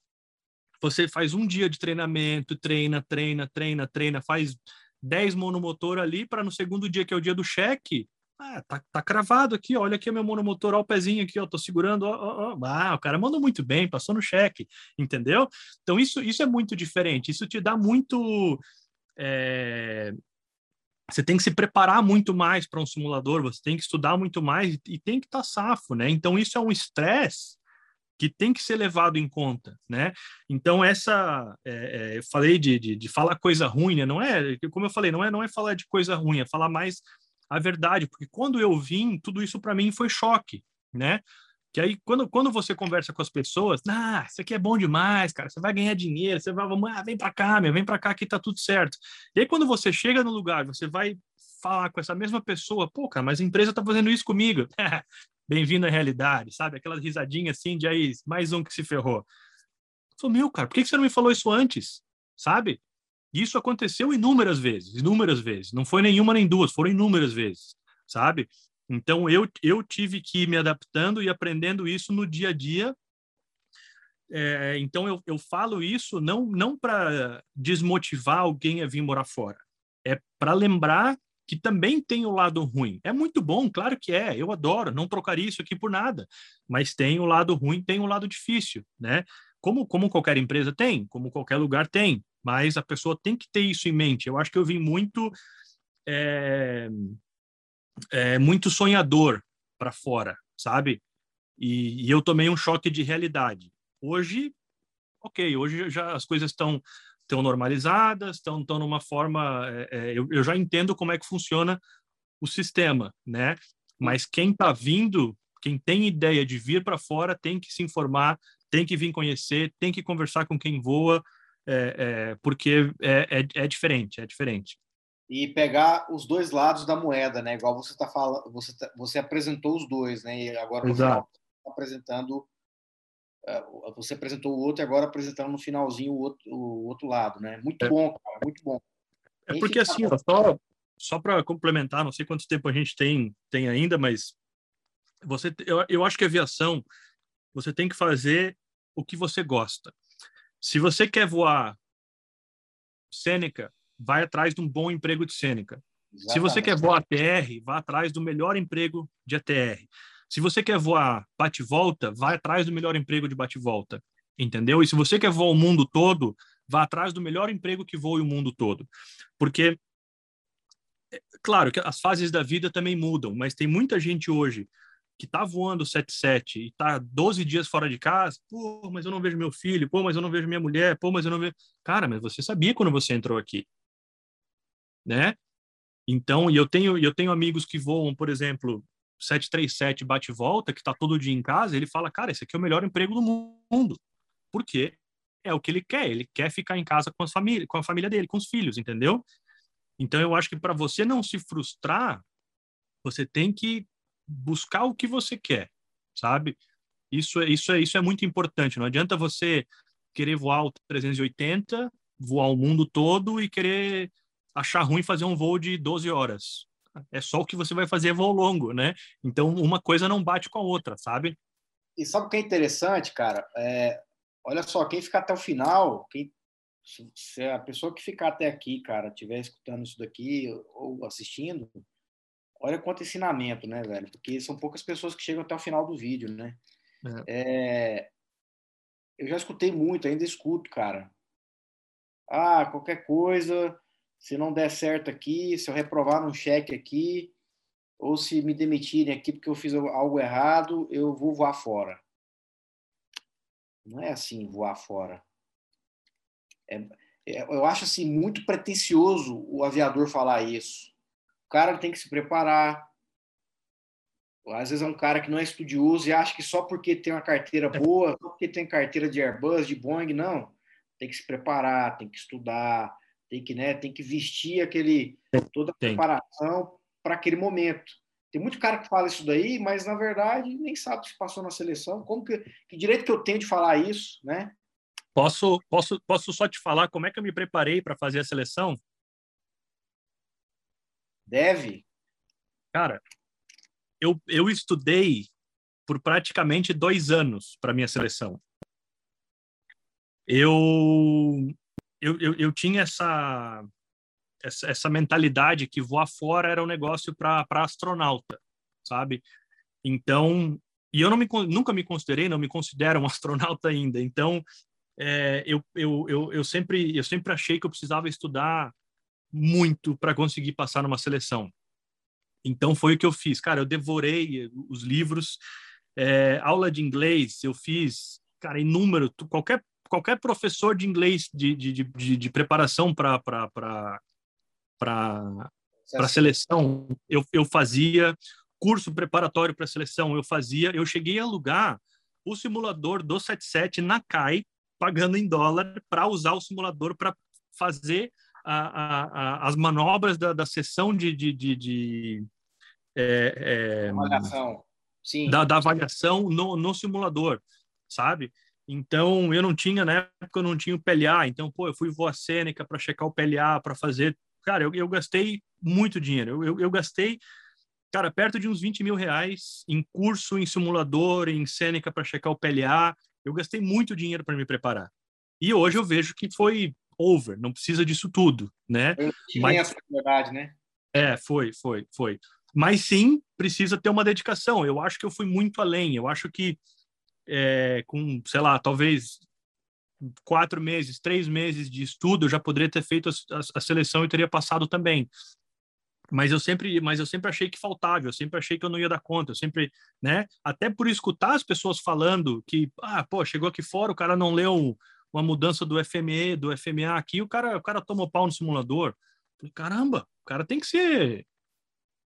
você faz um dia de treinamento, treina, treina, treina, treina, faz 10 monomotor ali para no segundo dia, que é o dia do cheque, ah, tá, tá cravado aqui, olha aqui meu monomotor, ó, o pezinho aqui, ó, tô segurando, ó, ó. Ah, o cara mandou muito bem, passou no cheque, entendeu? Então isso, isso é muito diferente, isso te dá muito... É... Você tem que se preparar muito mais para um simulador, você tem que estudar muito mais e tem que estar tá safo, né? Então isso é um estresse que tem que ser levado em conta, né? Então essa, é, é, eu falei de, de, de, falar coisa ruim, né? Não é, como eu falei, não é, não é falar de coisa ruim, é falar mais a verdade, porque quando eu vim, tudo isso para mim foi choque, né? Que aí quando, quando você conversa com as pessoas, ah, isso aqui é bom demais, cara, você vai ganhar dinheiro, você vai, vamos, ah, vem para cá, meu, vem para cá que tá tudo certo. E aí quando você chega no lugar, você vai falar com essa mesma pessoa, pô, cara, mas a empresa tá fazendo isso comigo. [LAUGHS] bem-vindo à realidade, sabe? Aquela risadinha assim de aí, mais um que se ferrou. Falei, meu, cara, por que você não me falou isso antes? Sabe? Isso aconteceu inúmeras vezes, inúmeras vezes. Não foi nenhuma nem duas, foram inúmeras vezes, sabe? Então eu, eu tive que ir me adaptando e aprendendo isso no dia a dia. É, então eu, eu falo isso não, não para desmotivar alguém a vir morar fora, é para lembrar que também tem o lado ruim. É muito bom, claro que é, eu adoro, não trocaria isso aqui por nada, mas tem o lado ruim, tem o lado difícil, né? Como, como qualquer empresa tem, como qualquer lugar tem, mas a pessoa tem que ter isso em mente. Eu acho que eu vim muito é, é muito sonhador para fora, sabe? E, e, eu tomei um choque de realidade. Hoje, ok, hoje já as coisas estão estão normalizadas, estão, estão numa forma. É, é, eu, eu já entendo como é que funciona o sistema, né? Mas quem está vindo, quem tem ideia de vir para fora, tem que se informar, tem que vir conhecer, tem que conversar com quem voa, é, é, porque é, é, é, diferente, é diferente. E pegar os dois lados da moeda, né? Igual você está falando, você, tá, você apresentou os dois, né? E agora você está apresentando é, você apresentou o outro e agora apresentando no finalzinho o outro, o outro lado, né? Muito é. bom, cara, muito bom. É porque assim, ó, só, só para complementar, não sei quanto tempo a gente tem, tem ainda, mas você, eu, eu acho que a aviação, você tem que fazer o que você gosta. Se você quer voar Sêneca, vai atrás de um bom emprego de Sêneca. Se você quer voar ATR, vá atrás do melhor emprego de ATR. Se você quer voar bate-volta, vai atrás do melhor emprego de bate-volta, entendeu? E se você quer voar o mundo todo, vá atrás do melhor emprego que voe o mundo todo. Porque, é, claro que as fases da vida também mudam, mas tem muita gente hoje que está voando 77 e está 12 dias fora de casa, pô, mas eu não vejo meu filho, pô, mas eu não vejo minha mulher, pô, mas eu não vejo... Cara, mas você sabia quando você entrou aqui, né? Então, e eu tenho, eu tenho amigos que voam, por exemplo, 737 bate volta, que está todo dia em casa, ele fala, cara, esse aqui é o melhor emprego do mundo. Por quê? É o que ele quer, ele quer ficar em casa com, as família, com a família dele, com os filhos, entendeu? Então eu acho que para você não se frustrar, você tem que buscar o que você quer, sabe? Isso é isso é isso é muito importante. Não adianta você querer voar o 380, voar o mundo todo e querer achar ruim fazer um voo de 12 horas é só o que você vai fazer voo longo, né? Então, uma coisa não bate com a outra, sabe? E sabe o que é interessante, cara? É, olha só, quem fica até o final, quem se a pessoa que ficar até aqui, cara, estiver escutando isso daqui ou assistindo, olha quanto ensinamento, né, velho? Porque são poucas pessoas que chegam até o final do vídeo, né? É. É... Eu já escutei muito, ainda escuto, cara. Ah, qualquer coisa, se não der certo aqui, se eu reprovar num cheque aqui, ou se me demitirem aqui porque eu fiz algo errado, eu vou voar fora. Não é assim voar fora. É, é, eu acho assim muito pretensioso o aviador falar isso. O cara tem que se preparar. Às vezes é um cara que não é estudioso e acha que só porque tem uma carteira boa, só porque tem carteira de Airbus, de Boeing, não. Tem que se preparar, tem que estudar, tem que, né, tem que vestir aquele toda a tem. preparação para aquele momento. Tem muito cara que fala isso daí, mas na verdade nem sabe se passou na seleção. Como que, que direito que eu tenho de falar isso, né? Posso, posso, posso só te falar como é que eu me preparei para fazer a seleção? Deve. Cara, eu, eu estudei por praticamente dois anos para minha seleção. Eu, eu, eu, eu tinha essa, essa, essa, mentalidade que voar fora era um negócio para astronauta, sabe? Então, e eu não me, nunca me considerei, não me considero um [LAUGHS] astronauta ainda. Então, é, eu, eu, eu, eu, sempre, eu sempre achei que eu precisava estudar muito para conseguir passar numa seleção. Então foi o que eu fiz, cara. Eu devorei os livros, é, aula de inglês, eu fiz, cara, inúmero. Qualquer qualquer professor de inglês de, de, de, de preparação para para para seleção, eu, eu fazia curso preparatório para seleção, eu fazia, eu cheguei a alugar o simulador do 77 na CAI pagando em dólar para usar o simulador para fazer a, a, as manobras da, da sessão de, de, de, de é, é, avaliação. Sim. Da, da avaliação no, no simulador, sabe? Então, eu não tinha, na época, eu não tinha o PLA. Então, pô, eu fui voar Sêneca para checar o PLA, para fazer. Cara, eu, eu gastei muito dinheiro. Eu, eu, eu, gastei, cara, perto de uns 20 mil reais em curso, em simulador, em Sêneca para checar o PLA. Eu gastei muito dinheiro para me preparar. E hoje eu vejo que foi over, não precisa disso tudo, né? Mas verdade, né? É, foi, foi, foi. Mas sim, precisa ter uma dedicação. Eu acho que eu fui muito além. Eu acho que é, com, sei lá, talvez quatro meses, três meses de estudo, eu já poderia ter feito a, a, a seleção e teria passado também mas eu sempre, mas eu sempre achei que faltava, eu sempre achei que eu não ia dar conta, eu sempre, né? Até por escutar as pessoas falando que, ah, pô, chegou aqui fora, o cara não leu uma mudança do FME, do FMA aqui, o cara, o cara tomou pau no simulador. Caramba, o cara tem que ser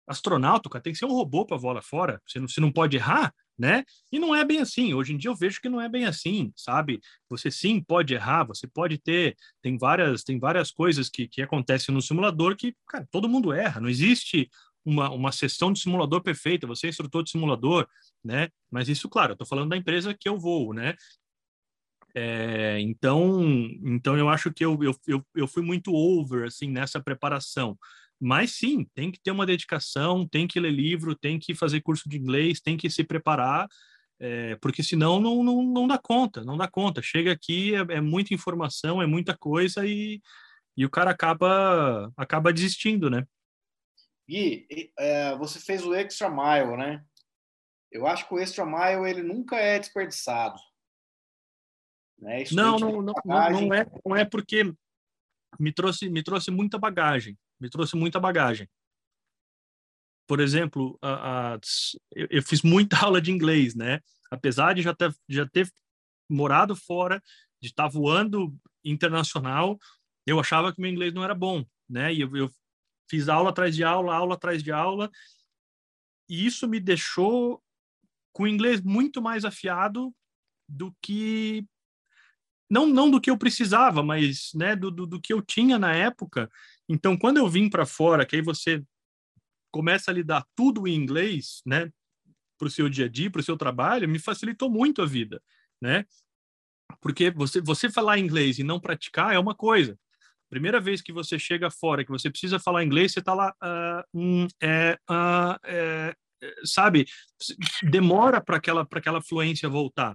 astronauta, o cara tem que ser um robô para voar lá fora. Você não, você não pode errar, né? E não é bem assim. Hoje em dia eu vejo que não é bem assim, sabe? Você sim pode errar, você pode ter, tem várias, tem várias coisas que, que acontecem no simulador que, cara, todo mundo erra. Não existe uma, uma sessão de simulador perfeita. Você é instrutor de simulador, né? Mas isso, claro, eu tô falando da empresa que eu vou, né? É, então, então eu acho que eu, eu, eu, fui muito over assim nessa preparação. Mas sim, tem que ter uma dedicação, tem que ler livro, tem que fazer curso de inglês, tem que se preparar, é, porque senão não, não, não dá conta, não dá conta. Chega aqui, é, é muita informação, é muita coisa e, e o cara acaba, acaba desistindo, né? Gui, é, você fez o Extra Mile, né? Eu acho que o Extra Mile ele nunca é desperdiçado. Né? Não, não, não, não, é, não é porque me trouxe, me trouxe muita bagagem me trouxe muita bagagem. Por exemplo, a, a, eu, eu, fiz muita [LAUGHS] aula de inglês, né? Apesar de já ter, já ter morado fora, de estar voando internacional, eu achava que meu inglês não era bom, né? E eu, eu fiz aula atrás de aula, aula atrás de aula, e isso me deixou com o inglês muito mais afiado do que não não do que eu precisava, mas né, do, do, do que eu tinha na época. Então, quando eu vim para fora, que aí você começa a lidar tudo em inglês, né, para o seu dia a dia, para o seu trabalho, me facilitou muito a vida, né? Porque você você falar inglês e não praticar é uma coisa. Primeira vez que você chega fora, que você precisa falar inglês, você está lá, uh, um, é, uh, é, sabe? Demora para aquela aquela fluência voltar.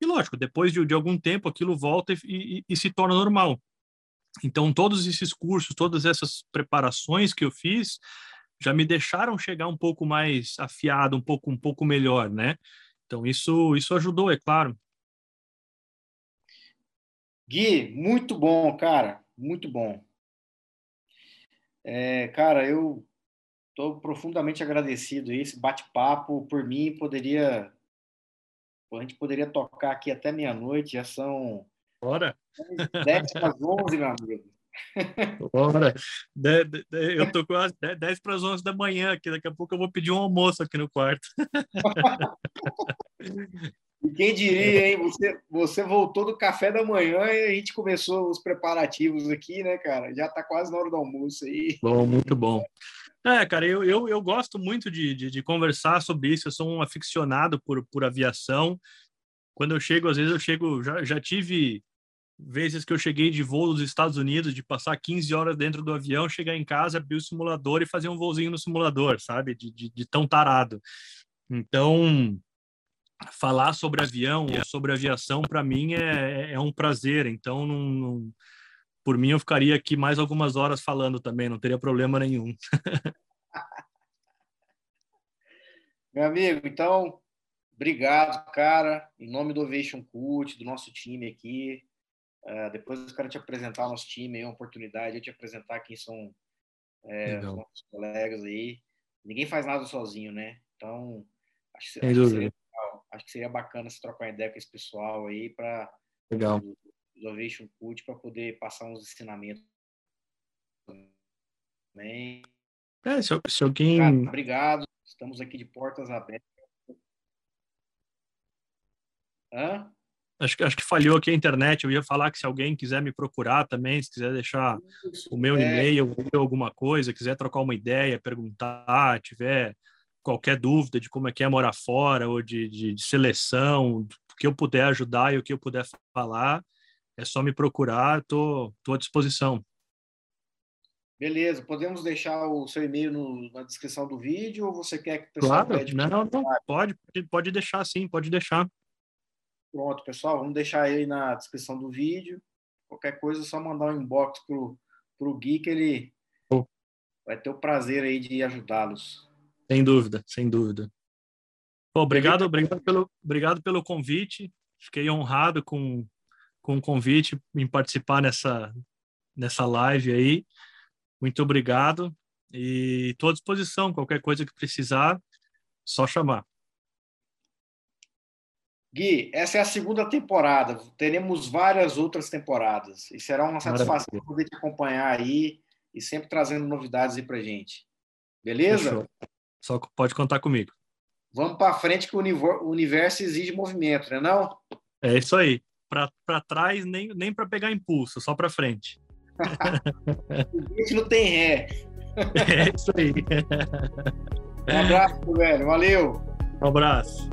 E lógico, depois de, de algum tempo aquilo volta e, e, e, se torna normal. Então, todos esses cursos, todas essas preparações que eu fiz, já me deixaram chegar um pouco mais afiado, um pouco, um pouco melhor, né? Então, isso, isso ajudou, é claro. Gui, muito bom, cara, muito bom. É, cara, eu estou profundamente agradecido. Esse bate-papo, por mim, poderia. A gente poderia tocar aqui até meia-noite, já são. Bora! 10 para as 11, meu amigo. Bora! De, de, de, eu tô quase 10 para as 11 da manhã aqui, daqui a pouco eu vou pedir um almoço aqui no quarto. E quem diria, hein? Você, você voltou do café da manhã e a gente começou os preparativos aqui, né, cara? Já tá quase na hora do almoço aí. Bom, muito bom. É, cara, eu, eu, eu gosto muito de, de, de, conversar sobre isso. Eu sou um aficionado por, por aviação. Quando eu chego, às vezes eu chego, já, já tive vezes que eu cheguei de voo dos Estados Unidos, de passar 15 horas dentro do avião, chegar em casa, abrir o simulador e fazer um voozinho no simulador, sabe? De, de, de tão tarado. Então, falar sobre avião ou sobre aviação, para mim, é, é um prazer. Então, não, não, por mim, eu ficaria aqui mais algumas horas falando também, não teria problema nenhum. [LAUGHS] Meu amigo, então, obrigado, cara. Em nome do Ovation Cult, do nosso time aqui. Uh, depois eu quero te apresentar o nosso time, é uma oportunidade de te apresentar quem são é, os nossos colegas aí. Ninguém faz nada sozinho, né? Então, acho, acho que seria acho que seria bacana se trocar ideia com esse pessoal aí para Legal. Do Innovation Cult para poder passar uns ensinamentos também. É, se, se alguém. Cara, obrigado. Estamos aqui de portas abertas. Hã? Acho, acho que falhou aqui a internet. Eu ia falar que se alguém quiser me procurar também, se quiser deixar o meu é... e-mail, alguma coisa, quiser trocar uma ideia, perguntar, tiver qualquer dúvida de como é que é morar fora ou de, de, de seleção, o que eu puder ajudar e o que eu puder falar, é só me procurar, tô, tô à disposição. Beleza, podemos deixar o seu e-mail no, na descrição do vídeo ou você quer que o pessoal claro, pede? Não, não, pode, pode deixar sim, pode deixar. Pronto, pessoal, vamos deixar aí na descrição do vídeo. Qualquer coisa é só mandar um inbox pro, pro Gui que ele oh. vai ter o prazer aí de ajudá-los. Sem dúvida, sem dúvida. Pô, obrigado, obrigado pelo, obrigado pelo convite. Fiquei honrado com, com o convite em participar nessa, nessa live aí. Muito obrigado. E estou à disposição. Qualquer coisa que precisar, só chamar. Gui, essa é a segunda temporada. Teremos várias outras temporadas. E será uma satisfação Maravilha. poder te acompanhar aí e sempre trazendo novidades aí pra gente. Beleza? Fechou. Só pode contar comigo. Vamos para frente que o universo exige movimento, né não? É isso aí. Para trás, nem, nem para pegar impulso, só para frente. [LAUGHS] gente não tem ré. É isso aí. Um abraço, velho. Valeu. Um abraço.